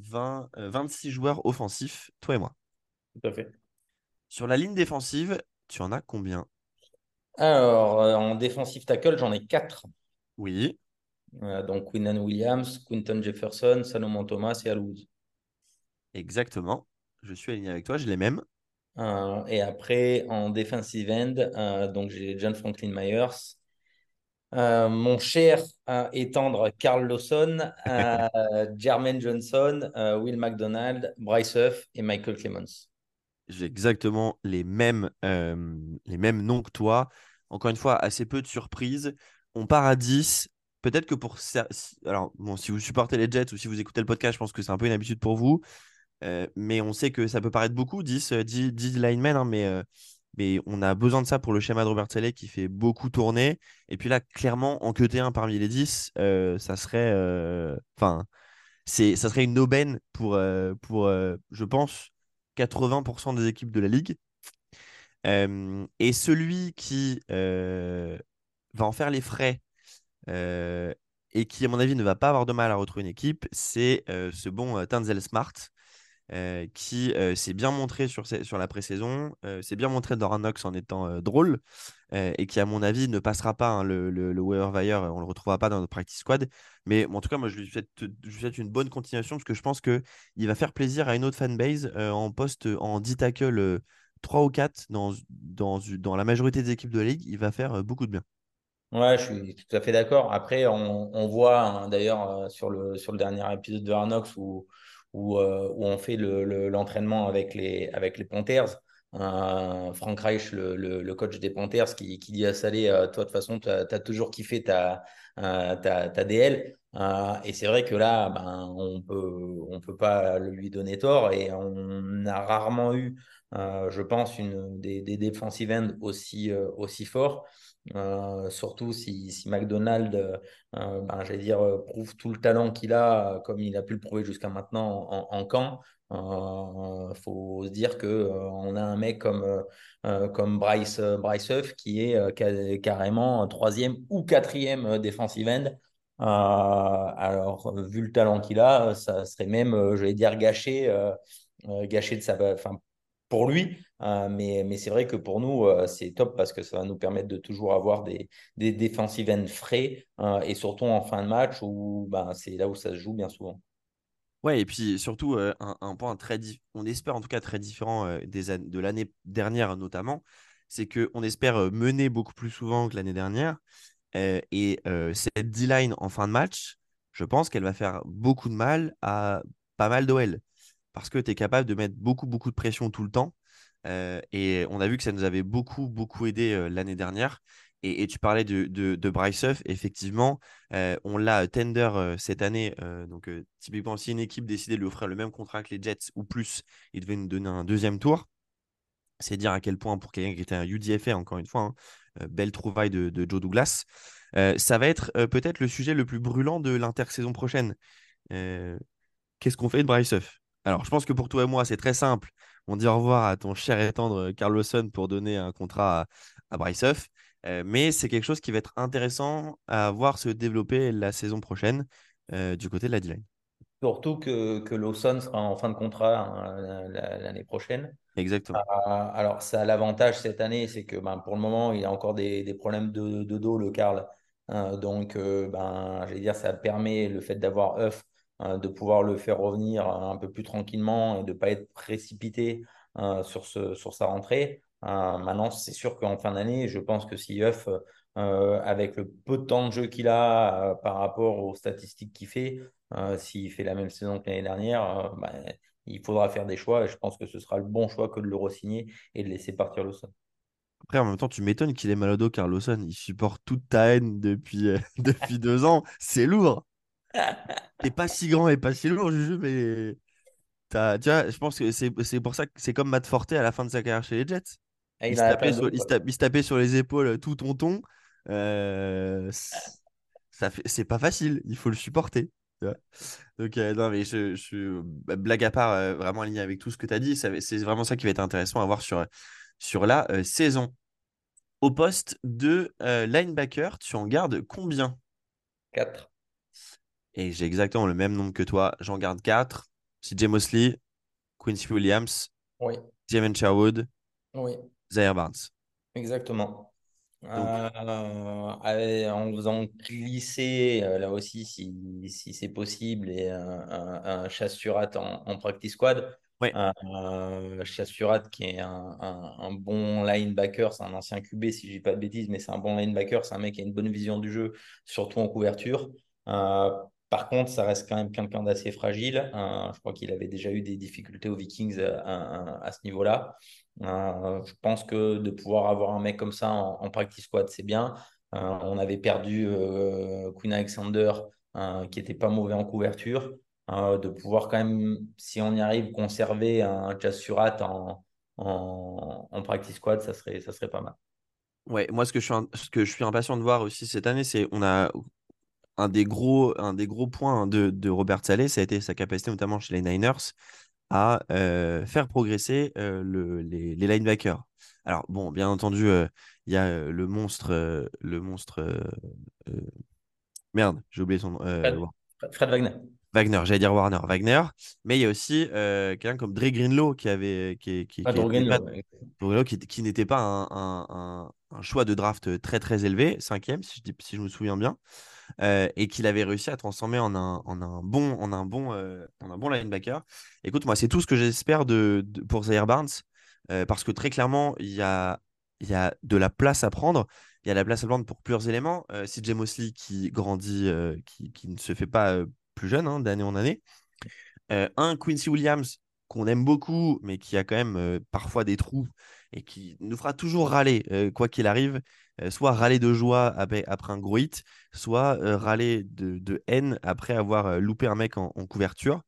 20, euh, 26 joueurs offensifs, toi et moi. Tout à fait. Sur la ligne défensive, tu en as combien? Alors, en défensif tackle, j'en ai 4. Oui. donc Quinnan Williams, Quinton Jefferson, Salomon Thomas et Alouz. Exactement. Je suis aligné avec toi, je les mêmes. et après, en defensive end, donc j'ai John Franklin Myers, euh, mon cher euh, étendre Carl Lawson, euh, Jermaine Johnson, Will McDonald, Bryce Huff et Michael Clemens. J'ai exactement les mêmes, les mêmes noms que toi. Encore une fois, assez peu de surprises. On part à 10. Peut-être que pour. Alors, bon, si vous supportez les Jets ou si vous écoutez le podcast, je pense que c'est un peu une habitude pour vous. Mais on sait que ça peut paraître beaucoup, 10, 10, 10 linemen, hein, mais mais on a besoin de ça pour le schéma de Robert Saleh qui fait beaucoup tourner. Et puis là, clairement, en queuter un parmi les 10, euh, ça serait. Euh, enfin, c'est, ça serait une aubaine pour, euh, pour je pense, 80% des équipes de la ligue. et celui qui va en faire les frais et qui, à mon avis, ne va pas avoir de mal à retrouver une équipe, c'est ce bon Tanzel Smart. Euh, qui euh, s'est bien montré sur, sur la pré-saison, euh, s'est bien montré dans Ranox en étant drôle, et qui, à mon avis, ne passera pas hein, le, le, le on ne le retrouvera pas dans notre practice squad. Mais en tout cas, moi, je lui, souhaite, une bonne continuation parce que je pense qu'il va faire plaisir à une autre fanbase en poste, en 10 tackle 3 ou 4 dans, dans, dans la majorité des équipes de la ligue. Il va faire beaucoup de bien. Ouais, je suis tout à fait d'accord. Après, on, on voit hein, d'ailleurs sur, le, sur le dernier épisode de Arnox où où, euh, où on fait l'entraînement avec, les, Panthers. Frank Reich, le, coach des Panthers, qui, dit à Salé, euh, toi de toute façon, tu as, toujours kiffé ta, ta DL. et c'est vrai que là, ben, on peut, on peut pas lui donner tort et on a rarement eu, euh, je pense, une, des, des defensive aussi, aussi forts. Euh, surtout si, si McDonald, euh, ben, j'allais dire, euh, prouve tout le talent qu'il a, comme il a pu le prouver jusqu'à maintenant en, camp. Il faut se dire qu'on a un mec comme, comme Bryce, Bryce qui est carrément troisième ou quatrième defensive end. alors, vu le talent qu'il a, ça serait même, dire, gâché, gâché de sa, enfin, pour lui. mais mais c'est vrai que pour nous, c'est top parce que ça va nous permettre de toujours avoir des, des defensive frais et surtout en fin de match où ben, c'est là où ça se joue bien souvent. Ouais, et puis surtout, un, point très, on espère en tout cas très différent des de l'année dernière notamment, c'est qu'on espère mener beaucoup plus souvent que l'année dernière. et cette D-line en fin de match, je pense qu'elle va faire beaucoup de mal à pas mal d'OL. Parce que tu es capable de mettre beaucoup, beaucoup de pression tout le temps. et on a vu que ça nous avait beaucoup, beaucoup aidé l'année dernière. Et, tu parlais de, de, Bryce Huff, effectivement, on l'a tender cette année. donc, typiquement, si une équipe décidait de lui offrir le même contrat que les Jets ou plus, il devait nous donner un deuxième tour. C'est dire à quel point, pour quelqu'un qui était un UDFA, encore une fois, hein, belle trouvaille de, de Joe Douglas. Euh, ça va être euh, peut-être le sujet le plus brûlant de l'intersaison prochaine. Euh, qu'est-ce qu'on fait de Bryce Huff? Alors, je pense que pour toi et moi, c'est très simple. On dit au revoir à ton cher et tendre Carlosson pour donner un contrat à, Bryce Huff. mais c'est quelque chose qui va être intéressant à voir se développer la saison prochaine du côté de la D-line. Surtout que, que Lawson sera en fin de contrat hein, l'année prochaine. Exactement. Euh, alors, ça a l'avantage cette année, c'est que ben, pour le moment, il a encore des, des problèmes de, de, dos, le Carl. Euh, donc, euh, ben, dire, ça permet le fait d'avoir œuf de pouvoir le faire revenir un peu plus tranquillement et de ne pas être précipité sur, ce, sur sa rentrée. maintenant, c'est sûr qu'en fin d'année, je pense que si œuf, avec le peu de temps de jeu qu'il a par rapport aux statistiques qu'il fait, s'il fait la même saison que l'année dernière, ben, il faudra faire des choix et je pense que ce sera le bon choix que de le re-signer et de laisser partir Lawson. Après, en même temps, tu m'étonnes qu'il est mal au dos car Lawson, il supporte toute ta haine euh, depuis deux ans. C'est lourd. T'es pas si grand et pas si lourd, Juju, mais as, tu vois, je pense que c'est pour ça que c'est comme Matt Forte à la fin de sa carrière chez les Jets. il, se tapait sur, il, se tapait sur, les épaules tout tonton. Euh, c'est pas facile, il faut le supporter. Donc, euh, non, mais je, je, bah, blague à part, euh, vraiment aligné avec tout ce que tu as dit, c'est vraiment ça qui va être intéressant à voir sur, sur la euh, saison. Au poste de linebacker, tu en gardes combien? 4. Et j'ai exactement le même nombre que toi. J'en garde 4. CJ Mosley, Quincy Williams, oui. Sherwood, oui. Zaire Barnes. Exactement. Euh, en faisant glisser, euh, là aussi, si, si c'est possible, et un, un, chasse surat en, en, practice squad. Ouais. Euh, chasse surat qui est un, un, bon linebacker, c'est un ancien QB si je dis pas de bêtises, mais c'est un bon linebacker, c'est un mec qui a une bonne vision du jeu, surtout en couverture. Par contre, ça reste quand même quelqu'un d'assez fragile. je crois qu'il avait déjà eu des difficultés aux Vikings à, à ce niveau-là. Euh, je pense que de pouvoir avoir un mec comme ça en, practice squad, c'est bien. Euh, on avait perdu euh, Queen Alexander, qui était pas mauvais en couverture. de pouvoir quand même, si on y arrive, conserver un Jazz en, practice squad, ça serait, ça serait pas mal. Ouais, moi, ce que, je suis, ce que je suis impatient de voir aussi cette année, c'est on a un des gros, un des gros points de, de Robert Saleh, ça a été sa capacité, notamment chez les Niners, à euh, faire progresser euh, le, les, les, linebackers. Alors, bon, bien entendu, euh, il y a le monstre. le monstre merde, j'ai oublié son nom. Fred, Wagner. Wagner, j'allais dire Warner, Wagner. Mais il y a aussi quelqu'un comme Dre Greenlow qui avait. Qui, qui, qui, qui, n'était pas un, un, un, choix de draft très très élevé, cinquième, si je, si je me souviens bien. Euh, et qu'il avait réussi à transformer en un, bon, en un bon, euh, en un bon linebacker. Écoute, moi, c'est tout ce que j'espère de, pour Zaire Barnes, euh, parce que très clairement, il y a, y a de la place à prendre. Il y a la place à prendre pour plusieurs éléments. CJ Mosley qui grandit, qui, qui, ne se fait pas plus jeune hein, d'année en année. un Quincy Williams qu'on aime beaucoup, mais qui a quand même parfois des trous et qui nous fera toujours râler, quoi qu'il arrive. Euh, soit râler de joie après, un gros hit, soit euh, râler de, haine après avoir euh, loupé un mec en, couverture.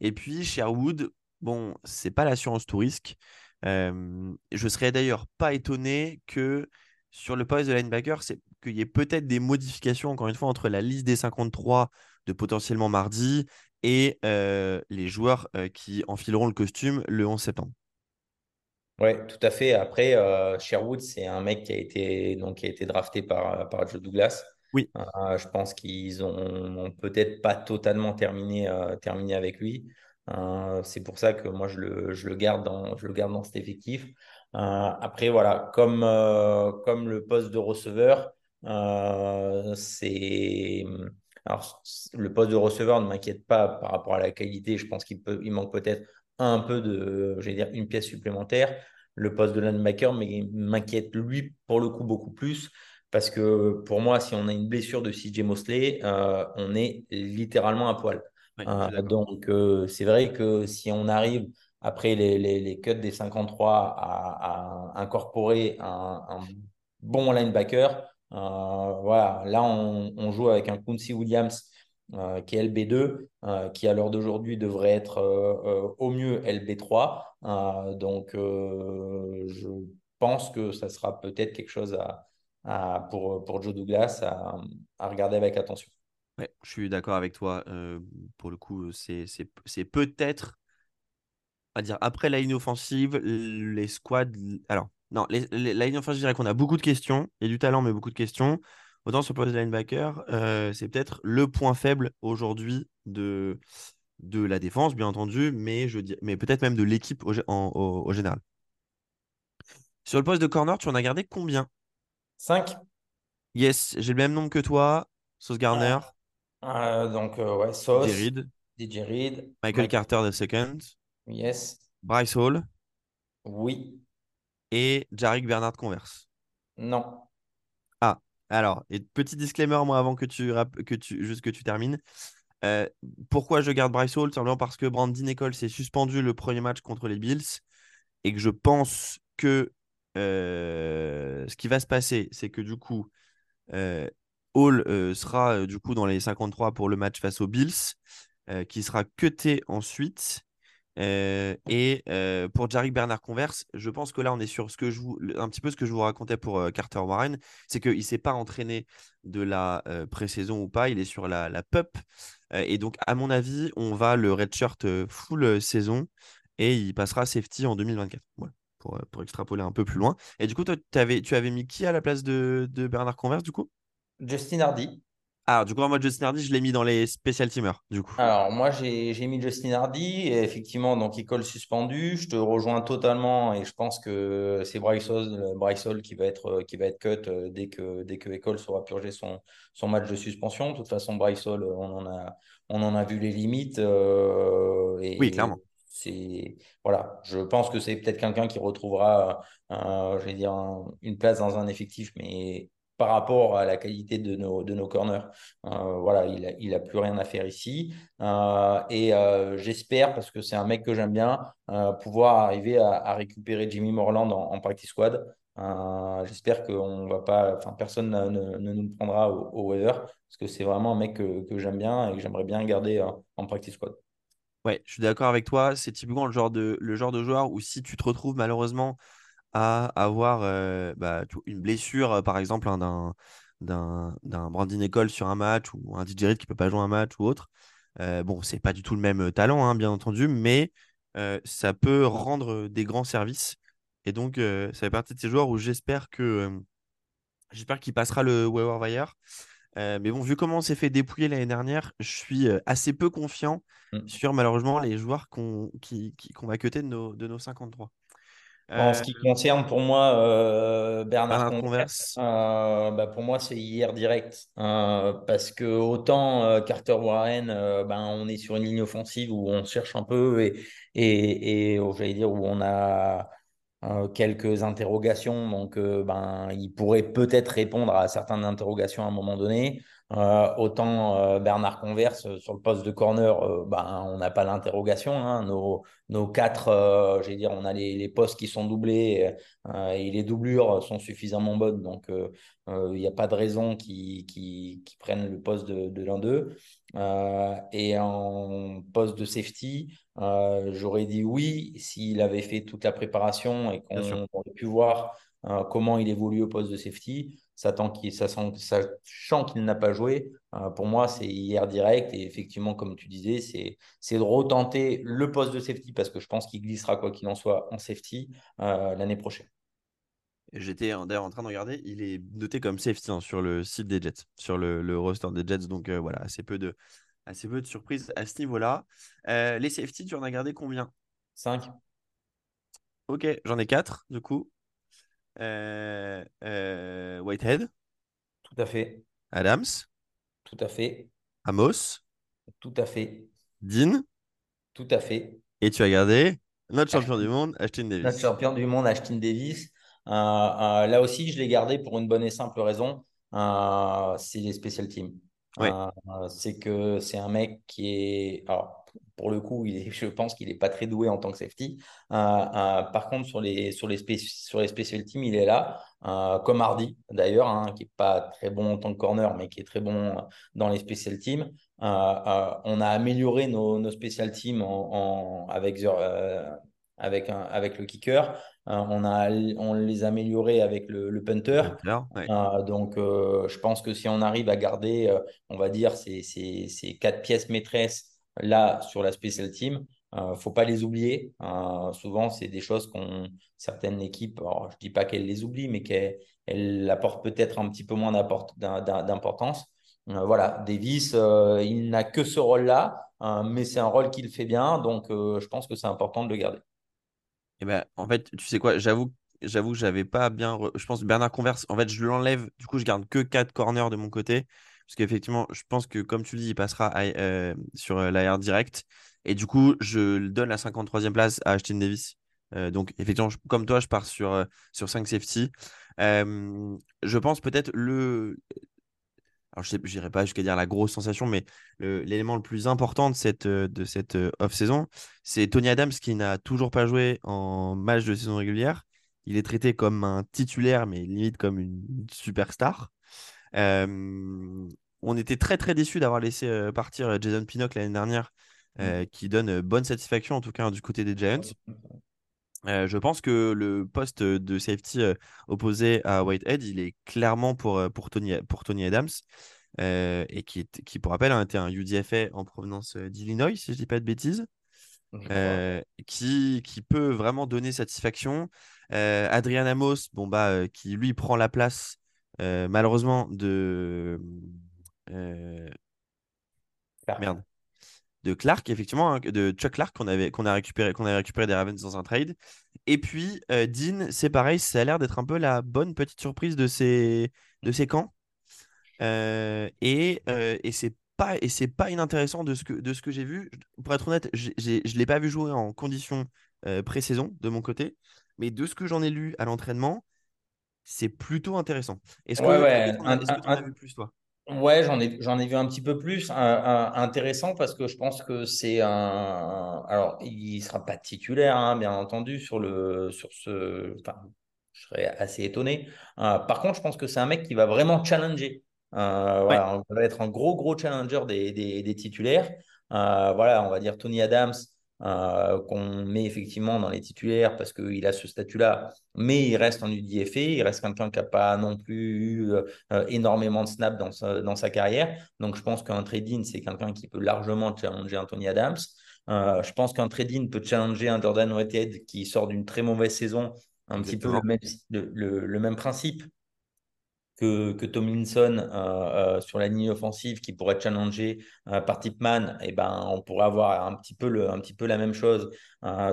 Et puis Sherwood, bon, c'est pas l'assurance tout risque. je serais d'ailleurs pas étonné que sur le poste de linebacker, c'est qu'il y ait peut-être des modifications, encore une fois, entre la liste des 53 de potentiellement mardi et les joueurs qui enfileront le costume le 11 septembre. Oui, tout à fait. Après, euh, Sherwood, c'est un mec qui a été, donc, qui a été drafté par, par Joe Douglas. Oui. Euh, je pense qu'ils ont, peut-être pas totalement terminé, euh, terminé avec lui. c'est pour ça que moi, je le, je le, garde, dans, je le garde dans cet effectif. après, voilà, comme, comme le poste de receveur, c'est alors, le poste de receveur ne m'inquiète pas par rapport à la qualité. Je pense qu'il peut, il manque peut-être un peu de, j'allais dire, une pièce supplémentaire. Le poste de linebacker m'inquiète lui pour le coup beaucoup plus parce que pour moi, si on a une blessure de CJ Mosley, euh, on est littéralement à poil. Euh, donc, euh, c'est vrai que si on arrive après les, les, les cuts des 53 à, à incorporer un, un, bon linebacker, voilà, là, on, joue avec un Quincy Williams euh, qui est LB2, euh, qui à l'heure d'aujourd'hui devrait être au mieux LB3. donc, je pense que ça sera peut-être quelque chose pour, pour Joe Douglas à, regarder avec attention. Ouais, je suis d'accord avec toi. pour le coup, c'est peut-être, à dire, après la ligne offensive, les squads. Alors, non, la ligne offensive, je dirais qu'on a beaucoup de questions. Il y a du talent, mais beaucoup de questions. Autant sur le poste de linebacker, euh, c'est peut-être le point faible aujourd'hui de, de la défense, bien entendu, mais, je dis, mais peut-être même de l'équipe au, au, général. Sur le poste de corner, tu en as gardé combien? 5. Yes, j'ai le même nombre que toi. Sauce Garner. Euh, donc, euh, ouais, Sauce. DJ Michael Carter, the second. Yes. Bryce Hall. Oui et Jarek Bernard Converse Non. Ah, alors, et petit disclaimer, moi, avant que tu, que tu, juste que tu termines. Euh, pourquoi je garde Bryce Hall? Simplement parce que Brandon Nicole s'est suspendu le premier match contre les Bills et que je pense que euh, ce qui va se passer, c'est que du coup, euh, Hall sera du coup dans les 53 pour le match face aux Bills, qui sera cuté ensuite. Euh, et euh, pour Jarek Bernard Converse, je pense que là, on est sur ce que je vous, un petit peu ce que je vous racontais pour euh, Carter Warren, c'est qu'il ne s'est pas entraîné de la pré-saison ou pas, il est sur la, la PUP. et donc, à mon avis, on va le redshirt full saison et il passera safety en 2024. Voilà, pour, pour, extrapoler un peu plus loin. Et du coup, toi, avais, tu avais mis qui à la place de, de Bernard Converse, du coup? Justin Hardy. Ah, du coup, moi, Justin Hardy, je l'ai mis dans les special teamers, du coup. Alors, moi, j'ai mis Justin Hardy, et effectivement, donc, il colle suspendu. Je te rejoins totalement, et je pense que c'est Bryce Hall, qui va être, qui va être cut euh, dès que, dès que École sera purgé son, son match de suspension. De toute façon, Bryce Hall, on en a, on en a vu les limites. Euh, et oui, clairement. C'est voilà, je pense que c'est peut-être quelqu'un qui retrouvera, euh, je vais dire, une place dans un effectif, mais par rapport à la qualité de nos, de nos corners. Euh, voilà, il n'a a plus rien à faire ici. Euh, et euh, j'espère, parce que c'est un mec que j'aime bien, pouvoir arriver à, récupérer Jimmy Morland en, practice squad. j'espère que personne ne, ne, nous prendra au, au weather, parce que c'est vraiment un mec que, que j'aime bien et que j'aimerais bien garder en practice squad. Ouais, je suis d'accord avec toi. C'est typiquement le genre, de, le genre de joueur où si tu te retrouves malheureusement à avoir euh, bah, une blessure, par exemple, hein, d'un d'un Brandon Ecole sur un match ou un DJ Reed qui peut pas jouer un match ou autre. Euh, bon, c'est pas du tout le même talent, hein, bien entendu, mais ça peut rendre des grands services. Et donc, ça fait partie de ces joueurs où j'espère que j'espère qu'il passera le waiver wire. mais bon, vu comment on s'est fait dépouiller l'année dernière, je suis assez peu confiant mmh. sur malheureusement les joueurs qu'on qu'on va cuter de nos, de nos 53. En ce qui euh, concerne pour moi euh, Bernard, Converse, euh, bah, pour moi c'est hier direct parce que autant Carter Warren, ben, on est sur une ligne offensive où on cherche un peu et, et, et j'allais dire où on a quelques interrogations donc ben, il pourrait peut-être répondre à certaines interrogations à un moment donné. Euh, autant euh, Bernard Converse euh, sur le poste de corner, ben, on n'a pas l'interrogation. Hein. Nos, nos, quatre, j'ai dire, on a les, les, postes qui sont doublés et les doublures sont suffisamment bonnes. Donc, il n'y a pas de raison qu'ils qui, qui prennent le poste de, de l'un d'eux. et en poste de safety, j'aurais dit oui s'il avait fait toute la préparation et qu'on aurait pu voir comment il évolue au poste de safety sachant qu'il n'a pas joué, euh, pour moi, c'est hier direct. Et effectivement, comme tu disais, c'est de retenter le poste de safety parce que je pense qu'il glissera, quoi qu'il en soit, en safety euh, l'année prochaine. J'étais d'ailleurs en train de regarder, il est noté comme safety hein, sur le site des Jets, sur le, roster des Jets. Donc euh, voilà, assez peu de, assez peu de surprises à ce niveau-là. Les safety, tu en as gardé combien? 5. Ok, j'en ai 4 du coup. Euh, euh, Whitehead. Tout à fait. Adams. Tout à fait. Amos. Tout à fait. Dean. Tout à fait. Et tu as gardé notre champion du monde, Ashton Davis. Notre champion du monde, Ashton Davis. là aussi, je l'ai gardé pour une bonne et simple raison. c'est les special teams. c'est que c'est un mec qui est. Alors, pour le coup, il est, je pense qu'il n'est pas très doué en tant que safety. Euh, euh, par contre, sur les, sur, les sur les special teams, il est là, euh, comme Hardy d'ailleurs, hein, qui n'est pas très bon en tant que corner, mais qui est très bon dans les special teams. on a amélioré nos, nos special teams en, avec, avec, avec le kicker. on, a, on les a améliorés avec le, punter. donc, je pense que si on arrive à garder, on va dire, ces, ces, ces quatre pièces maîtresses là sur la special team. ne euh, faut pas les oublier. Euh, souvent, c'est des choses qu'on certaines équipes, alors, je dis pas qu'elles les oublient, mais qu'elles apportent peut-être un petit peu moins d'importance. Euh, voilà, Davis, il n'a que ce rôle-là, mais c'est un rôle qu'il fait bien, donc je pense que c'est important de le garder. Eh ben, en fait, tu sais quoi, j'avoue j'avoue que j'avais pas bien. Je pense Bernard Converse, en fait, je l'enlève. Du coup, je garde que 4 corners de mon côté. Parce qu'effectivement, je pense que, comme tu le dis, il passera euh, sur euh, l'AR direct. Et du coup, je donne la 53e place à Ashton Davis. Euh, donc, effectivement, comme toi, je pars sur, sur 5 safety. je pense peut-être le. Alors, je n'irai pas jusqu'à dire la grosse sensation, mais l'élément le, plus important de cette, de cette off-saison, c'est Tony Adams qui n'a toujours pas joué en match de saison régulière. Il est traité comme un titulaire, mais limite comme une superstar. Euh, on était très très déçus d'avoir laissé euh, partir euh, Jason Pinnock l'année dernière, mm. qui donne bonne satisfaction en tout cas du côté des Giants. je pense que le poste de safety opposé à Whitehead, il est clairement pour, pour, Tony, pour Tony Adams, et qui, qui, pour rappel, a été un UDFA en provenance d'Illinois, si je ne dis pas de bêtises, qui, qui peut vraiment donner satisfaction. Adrian Amos, bon, bah, qui lui prend la place euh, malheureusement, de. Euh, merde. De Clark, effectivement, hein, de Chuck Clark qu'on avait, qu'on a récupéré, qu'on a récupéré des Ravens dans un trade. Et puis, euh, Dean, c'est pareil, ça a l'air d'être un peu la bonne petite surprise de ces, de ces camps. et et c'est pas, et c'est pas inintéressant de ce que, de ce que j'ai vu. Pour être honnête, je ne l'ai pas vu jouer en conditions pré-saison de mon côté. Mais de ce que j'en ai lu à l'entraînement, c'est plutôt intéressant. Est-ce que tu en as vu plus, toi? Ouais, j'en ai, j'en ai vu un petit peu plus. intéressant parce que je pense que c'est un. Alors, il ne sera pas titulaire, hein, bien entendu, sur, le, sur ce. Enfin, je serais assez étonné. Euh, par contre, je pense que c'est un mec qui va vraiment challenger. Euh, voilà, va être un gros, gros challenger des, des, des titulaires. Euh, voilà, on va dire Tony Adams, euh, qu'on met effectivement dans les titulaires parce qu'il a ce statut-là, mais il reste en UDFA, il reste quelqu'un qui n'a pas non plus eu euh, énormément de snaps dans sa, dans sa carrière. Donc je pense qu'un trading, c'est quelqu'un qui peut largement challenger Anthony Adams. Euh, je pense qu'un trading peut challenger un Jordan Whitehead qui sort d'une très mauvaise saison, un petit peu le même, le même principe que, que Tomlinson euh, euh, sur la ligne offensive qui pourrait être challengé euh, par Tipman, eh ben, on pourrait avoir un petit peu, le, un petit peu la même chose.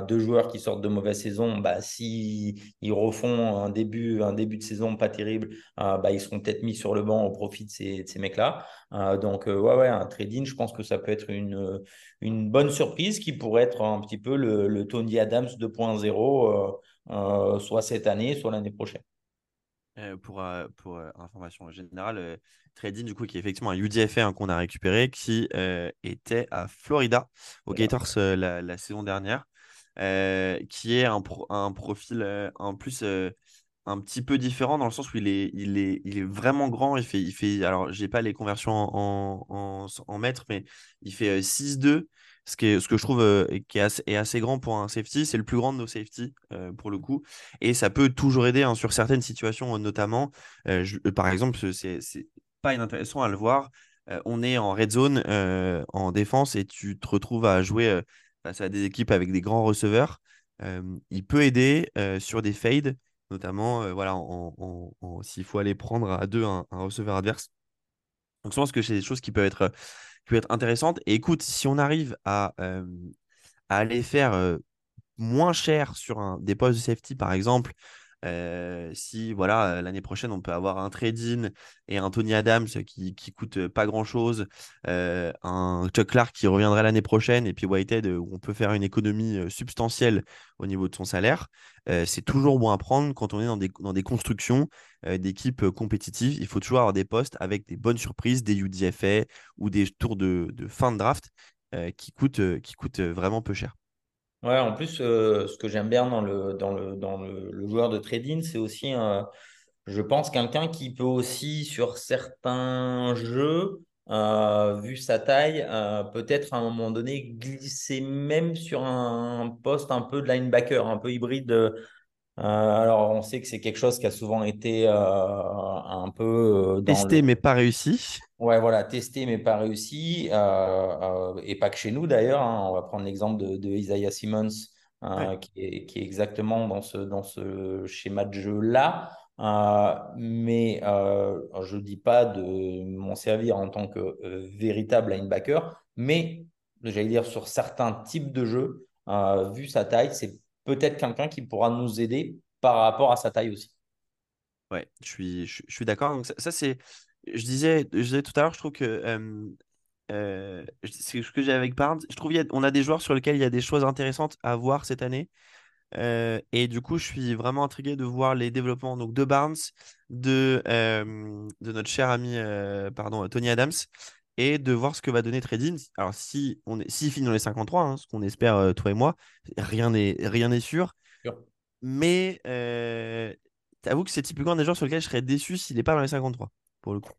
deux joueurs qui sortent de mauvaise saison, bah, s'ils ils refont un début, un début de saison pas terrible, bah, ils seront peut-être mis sur le banc au profit de ces, mecs-là. donc, ouais, ouais, un trading, je pense que ça peut être une, une bonne surprise qui pourrait être un petit peu le Tony Adams 2.0, soit cette année, soit l'année prochaine. Euh, pour, euh, pour euh, information générale, Trading, du coup, qui est effectivement un UDFA hein, qu'on a récupéré, qui était à Florida, au Gators la, saison dernière, qui est un, un profil en plus un petit peu différent dans le sens où il est, il est, il est vraiment grand. Il fait, il fait alors, j'ai pas les conversions en, en, en, mètres, mais il fait 6-2 ce, qui est, ce que je trouve euh, qui est assez, grand pour un safety. C'est le plus grand de nos safety euh, pour le coup. Et ça peut toujours aider hein, sur certaines situations, notamment. Euh, par exemple, c'est pas inintéressant à le voir. on est en red zone en défense et tu te retrouves à jouer face à des équipes avec des grands receveurs. il peut aider sur des fades, notamment voilà, s'il faut aller prendre à deux un receveur adverse. Donc je pense que c'est des choses qui peuvent être peut être intéressante. Et écoute, si on arrive à, à aller faire moins cher sur un, des postes de safety, par exemple, euh, si voilà l'année prochaine on peut avoir un trade-in et un Tony Adams qui, qui coûte pas grand chose, euh, un Chuck Clark qui reviendrait l'année prochaine et puis Whitehead où on peut faire une économie substantielle au niveau de son salaire, euh, c'est toujours bon à prendre quand on est dans des, constructions d'équipes compétitives. Il faut toujours avoir des postes avec des bonnes surprises, des UDFA ou des tours de, fin de draft qui coûtent vraiment peu cher. Ouais, en plus, euh, ce que j'aime bien dans le, dans le, dans le, joueur de trading, c'est aussi, je pense, quelqu'un qui peut aussi, sur certains jeux, euh, vu sa taille, euh, peut-être à un moment donné glisser même sur un poste un peu de linebacker, un peu hybride. alors, on sait que c'est quelque chose qui a souvent été un peu testé mais pas réussi. Ouais, voilà, testé mais pas réussi. Euh, euh, et pas que chez nous d'ailleurs. Hein. On va prendre l'exemple de, de, Isaiah Simmons, euh, qui, est, qui, est, exactement dans ce, dans ce schéma de jeu-là. mais je ne dis pas de m'en servir en tant que véritable linebacker. Mais j'allais dire sur certains types de jeux, vu sa taille, c'est peut-être quelqu'un qui pourra nous aider par rapport à sa taille aussi. Ouais, je suis, je, suis d'accord. Donc, ça c'est je disais, je disais tout à l'heure, je trouve que euh, c'est ce que j'ai avec Barnes. Je trouve qu'on a, a des joueurs sur lesquels il y a des choses intéressantes à voir cette année. Euh, et du coup, je suis vraiment intrigué de voir les développements donc, de Barnes, de, de notre cher ami pardon, Tony Adams, et de voir ce que va donner Trading. Alors, si on est, s'il finit dans les 53, hein, ce qu'on espère toi et moi, rien n'est rien n'est sûr. Mais t'avoue que c'est typiquement des joueurs sur lesquels je serais déçu s'il n'est pas dans les 53 pour le coup.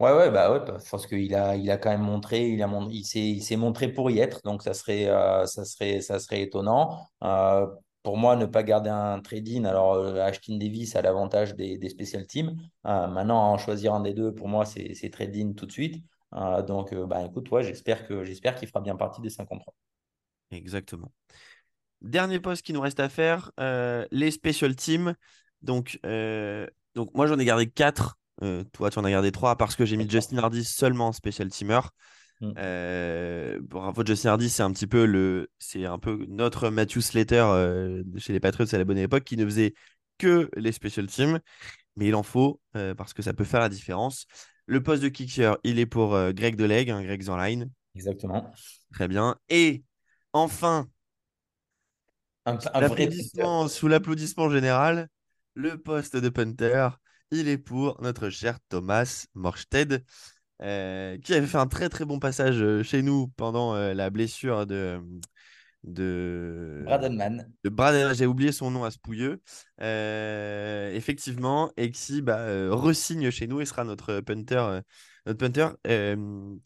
Ouais, ouais, bah ouais, parce qu'il a, il a quand même montré, il a il s'est, il s'est montré pour y être, donc ça serait, euh, ça serait, ça serait étonnant. Euh, pour moi, ne pas garder un trade-in, alors euh, Ashton Davis a l'avantage des, des special teams. maintenant, en choisir un des deux, pour moi, c'est, c'est trade-in tout de suite. donc, bah écoute, ouais, j'espère que, j'espère qu'il fera bien partie des 53. Exactement. Dernier poste qui nous reste à faire, les special teams. Donc, donc moi, j'en ai gardé 4 euh, toi, tu en as gardé trois parce que j'ai mis Justin Hardy seulement en special teamer. Mm. Euh, bravo Justin Hardy, c'est un petit peu le, c'est un peu notre Matthew Slater euh, chez les Patriots à la bonne époque qui ne faisait que les special teams, mais il en faut parce que ça peut faire la différence. Le poste de kicker, il est pour Greg Deleg, hein, Greg Zanline. Exactement. Très bien. Et enfin, un, sous l'applaudissement général, le poste de punter il est pour notre cher Thomas Morstead, euh, qui avait fait un très très bon passage euh, chez nous pendant euh, la blessure de. De Bradenman. De Bradenman, j'ai oublié son nom à ce pouilleux. effectivement, et qui bah, resigne chez nous et sera notre punter. notre punter.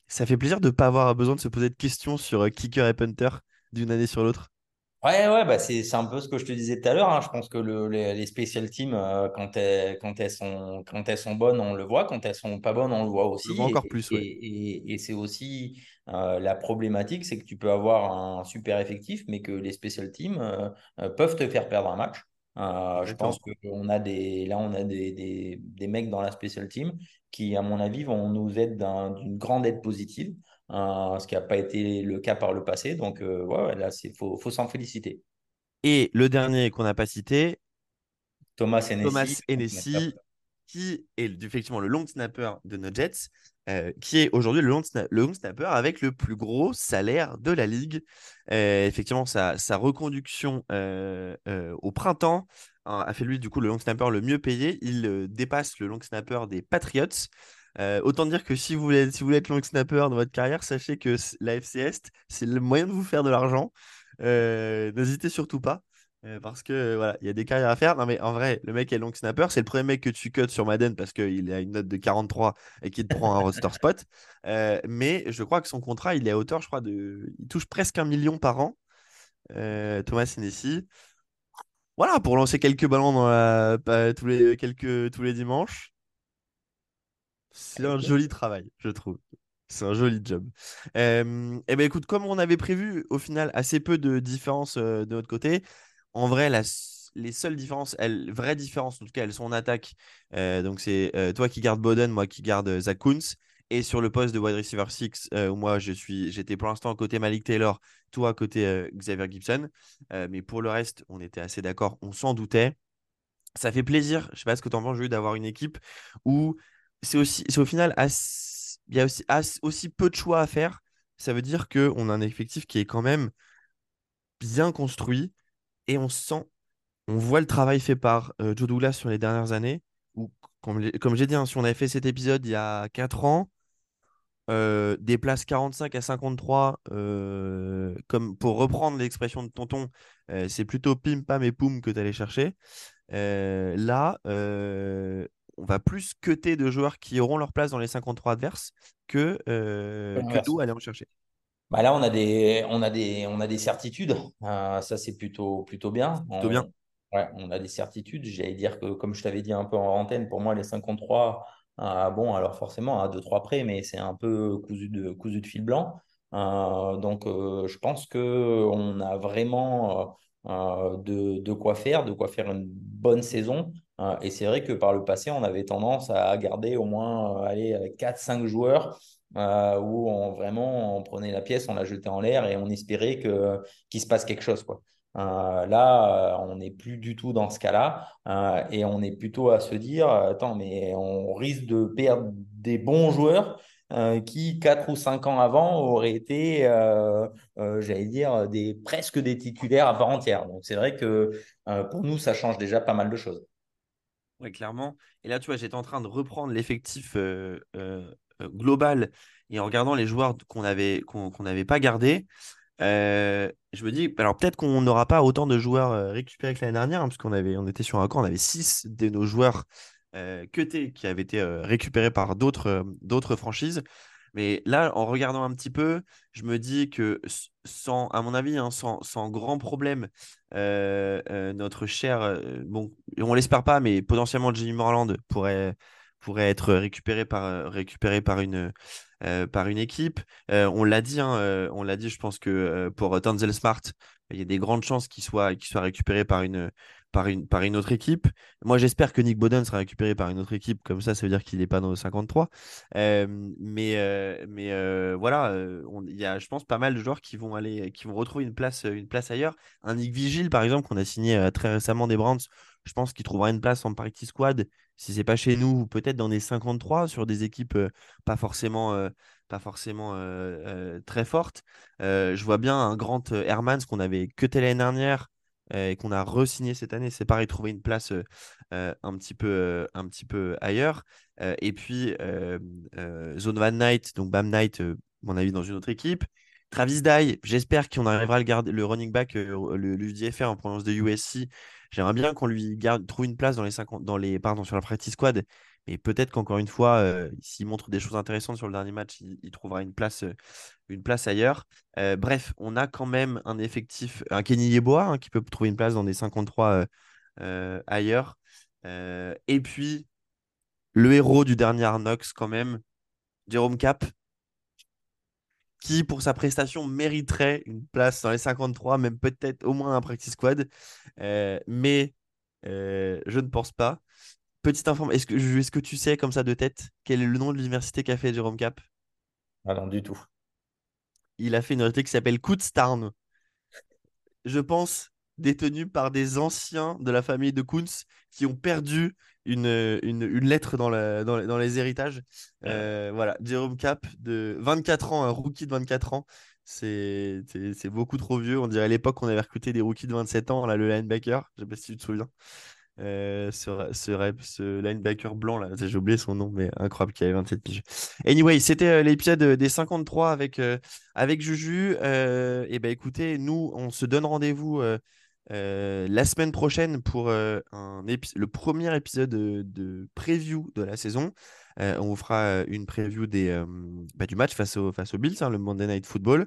ça fait plaisir de ne pas avoir besoin de se poser de questions sur kicker et punter d'une année sur l'autre. Ouais, ouais, bah c'est, c'est un peu ce que je te disais tout à l'heure. Hein. Je pense que le, les, les special teams, euh, quand, elles, quand, elles sont, quand elles sont bonnes, on le voit. Quand elles sont pas bonnes, on le voit aussi. Le voit encore et, plus, et, et, et, c'est aussi euh, la problématique, c'est que tu peux avoir un super effectif, mais que les special teams euh, peuvent te faire perdre un match. je pense qu'on a des, là, on a des, des, des mecs dans la special team qui, à mon avis, vont nous être d'une grande aide positive. Ce qui n'a pas été le cas par le passé. Donc, euh, ouais, là, il faut, faut s'en féliciter. Et le dernier qu'on n'a pas cité, Thomas Hennessy, qui est effectivement le long snapper de nos Jets, euh, qui est aujourd'hui le, long le snapper avec le plus gros salaire de la ligue. Euh, effectivement, sa, sa reconduction au printemps hein, a fait lui du coup le long snapper le mieux payé. Il dépasse le long snapper des Patriots. Euh, autant dire que si vous, voulez, si vous voulez être long snapper dans votre carrière, sachez que la FC Est, c'est le moyen de vous faire de l'argent. Euh, n'hésitez surtout pas. Euh, parce que voilà, il y a des carrières à faire. Non, mais en vrai, le mec est long snapper. C'est le premier mec que tu cut sur Madden parce qu'il a une note de 43 et qu'il te prend un roster spot. mais je crois que son contrat, il est à hauteur, je crois, de. Il touche presque un million par an. Thomas Sinessi. Voilà, pour lancer quelques ballons dans la... tous, les... quelques... tous les dimanches. C'est un joli travail, je trouve. C'est un joli job. Euh, et eh ben écoute, comme on avait prévu, au final, assez peu de différences euh, de notre côté. En vrai, les seules différences, vraies différences, en tout cas, elles sont en attaque. Euh, donc c'est toi qui gardes Boden, moi qui garde Zach. Et sur le poste de wide receiver 6, où moi je suis, j'étais pour l'instant côté Malik Taylor, toi côté Xavier Gibson. mais pour le reste, on était assez d'accord, on s'en doutait. Ça fait plaisir, je sais pas ce que tu en penses, d'avoir une équipe où c'est aussi, c'est au final, il y a aussi, aussi peu de choix à faire. Ça veut dire qu'on a un effectif qui est quand même bien construit et on sent, on voit le travail fait par euh, Joe Douglas sur les dernières années. Où, comme, comme j'ai dit, hein, si on avait fait cet épisode il y a 4 ans, euh, des places 45 à 53, euh, comme pour reprendre l'expression de Tonton, c'est plutôt pim pam et poum que tu allais chercher. là, on va plus cuter de joueurs qui auront leur place dans les 53 adverses que, que nous aller en chercher. Bah là, on a des, on a des, on a des certitudes. Euh, ça, c'est plutôt, plutôt bien. Plutôt bien. Ouais, on a des certitudes. J'allais dire que, comme je t'avais dit un peu en antenne, pour moi, les 53, euh, bon, alors forcément, à 2-3 près, mais c'est un peu cousu de, cousu de fil blanc. Euh, donc, je pense qu'on a vraiment de, de, quoi faire, de quoi faire une bonne saison. Et c'est vrai que par le passé, on avait tendance à garder au moins aller avec 4-5 joueurs euh, où on, vraiment on prenait la pièce, on la jetait en l'air et on espérait que, qu'il se passe quelque chose. Euh, là, euh, on n'est plus du tout dans ce cas-là et on est plutôt à se dire, attends, mais on risque de perdre des bons joueurs qui, 4 ou 5 ans avant, auraient été, j'allais dire, des, presque des titulaires à part entière. Donc c'est vrai que pour nous, ça change déjà pas mal de choses. Oui, clairement. Et là, tu vois, j'étais en train de reprendre l'effectif euh, global et en regardant les joueurs qu'on n'avait qu'on pas gardés, euh, je me dis, alors peut-être qu'on n'aura pas autant de joueurs euh, récupérés que l'année dernière, hein, parce qu'on avait, on était sur un camp, on avait six de nos joueurs euh, qui avaient été récupérés par d'autres d'autres franchises. Mais là, en regardant un petit peu, je me dis que sans, à mon avis, hein, sans, sans, grand problème, notre cher, bon, on l'espère pas, mais potentiellement Jimmy Morland pourrait pourrait être récupéré par, euh, récupéré par, une, euh, par une équipe. Euh, on l'a dit, hein, on l'a dit, je pense que pour Tanzel Smart, il y a des grandes chances qu'il soit, qu'il soit récupéré par une, par, une, par une autre équipe. Moi, j'espère que Nick Boden sera récupéré par une autre équipe, comme ça, ça veut dire qu'il n'est pas dans le 53. mais mais voilà, il y a, je pense, pas mal de joueurs qui vont, aller, qui vont retrouver une place, une place ailleurs. Un Nick Vigil, par exemple, qu'on a signé très récemment des Browns, je pense qu'il trouvera une place en party squad si c'est pas chez nous, peut-être dans les 53 sur des équipes euh, pas forcément, euh, pas forcément euh, très fortes. je vois bien un grand Hermans qu'on avait que l'année dernière et qu'on a re-signé cette année. C'est pareil, trouver une place un, petit peu, un petit peu ailleurs. et puis Zone Van Knight, donc Bam Knight, mon avis, dans une autre équipe. Travis Dye, j'espère qu'on arrivera à le garder, le running back, le, le en provenance de USC. J'aimerais bien qu'on lui garde, trouve une place dans les 50, dans les, pardon, sur la practice squad. Mais peut-être qu'encore une fois, euh, s'il montre des choses intéressantes sur le dernier match, il, trouvera une place, euh, ailleurs. Euh, bref, on a quand même un effectif, un Kenny Yeboah hein, qui peut trouver une place dans des 53 ailleurs. et puis, le héros du dernier Arnox, quand même, Jérôme Cap, qui, pour sa prestation, mériterait une place dans les 53, même peut-être au moins un practice squad. Mais je ne pense pas. Petite information, est-ce que, est que tu sais comme ça de tête quel est le nom de l'université qu'a fait Jérôme Cap? Ah non, du tout. Il a fait une université qui s'appelle Kutztown. Je pense détenu par des anciens de la famille de Kuntz qui ont perdu une, une, lettre dans, dans, les héritages. Euh, voilà, Jérôme Cap, de 24 ans, un rookie de 24 ans. C'est beaucoup trop vieux. On dirait à l'époque qu'on avait recruté des rookies de 27 ans, là, le linebacker. Je sais pas si tu te souviens. Euh, ce, ce, linebacker blanc là, j'ai oublié son nom, mais incroyable qui avait 27 piges. Anyway, c'était euh, l'épisode des 53 avec, avec Juju. et ben écoutez, nous, on se donne rendez-vous euh, la semaine prochaine pour euh, un le premier épisode de, preview de la saison. Euh, on vous fera une preview des, bah, du match face, au, face aux Bills, hein, le Monday Night Football.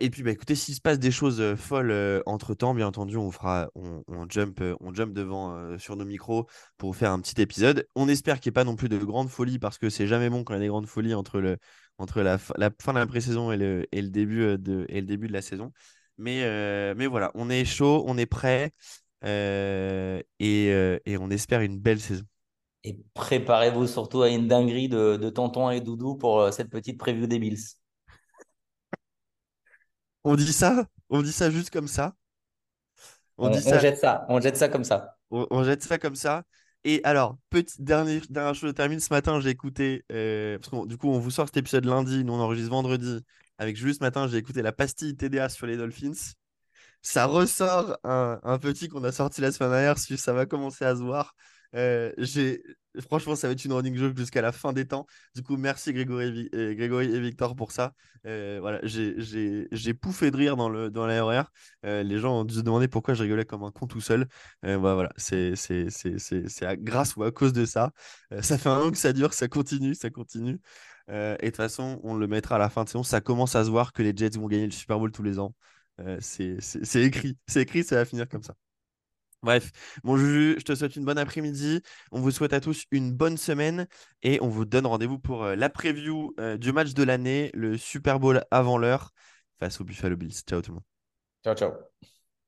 Et puis, bah, écoutez, s'il se passe des choses folles entre temps, bien entendu, on fera, on, jump, on jump devant sur nos micros pour faire un petit épisode. On espère qu'il n'y ait pas non plus de grandes folies parce que c'est jamais bon quand il y a des grandes folies entre, le, entre la, fin de la pré-saison et le, début de, et le début de la saison. Mais, euh, mais voilà, on est chaud, on est prêt euh, et, euh, on espère une belle saison. Et préparez-vous surtout à une dinguerie de, de tonton et doudou pour euh, cette petite preview des Bills. On dit ça? On dit ça juste comme ça? On On, dit on ça, jette ça, on jette ça comme ça. on, on jette ça comme ça. Et alors, petite dernière, dernière chose, je termine ce matin, j'ai écouté, euh, parce que du coup, on vous sort cet épisode lundi, nous on enregistre vendredi. Avec Jules ce matin, j'ai écouté la pastille TDA sur les Dolphins. ça ressort un, un petit qu'on a sorti la semaine dernière, si ça va commencer à se voir. Euh, j'ai... Franchement, ça va être une running joke jusqu'à la fin des temps. Du coup, merci Grégory et, et Victor pour ça. Euh, voilà, j'ai, pouffé de rire dans le, dans RER. Euh, les gens ont dû se demander pourquoi je rigolais comme un con tout seul. Euh, voilà. C'est, grâce ou à cause de ça. Euh, ça fait un an que ça dure, ça continue, ça continue. Euh, et de toute façon, on le mettra à la fin de saison. Ça commence à se voir que les Jets vont gagner le Super Bowl tous les ans. Euh, c'est écrit. C'est écrit, ça va finir comme ça. Bref, mon Juju, je te souhaite une bonne après-midi. On vous souhaite à tous une bonne semaine et on vous donne rendez-vous pour euh, la preview euh, du match de l'année, le Super Bowl avant l'heure face aux Buffalo Bills. Ciao tout le monde. Ciao, ciao.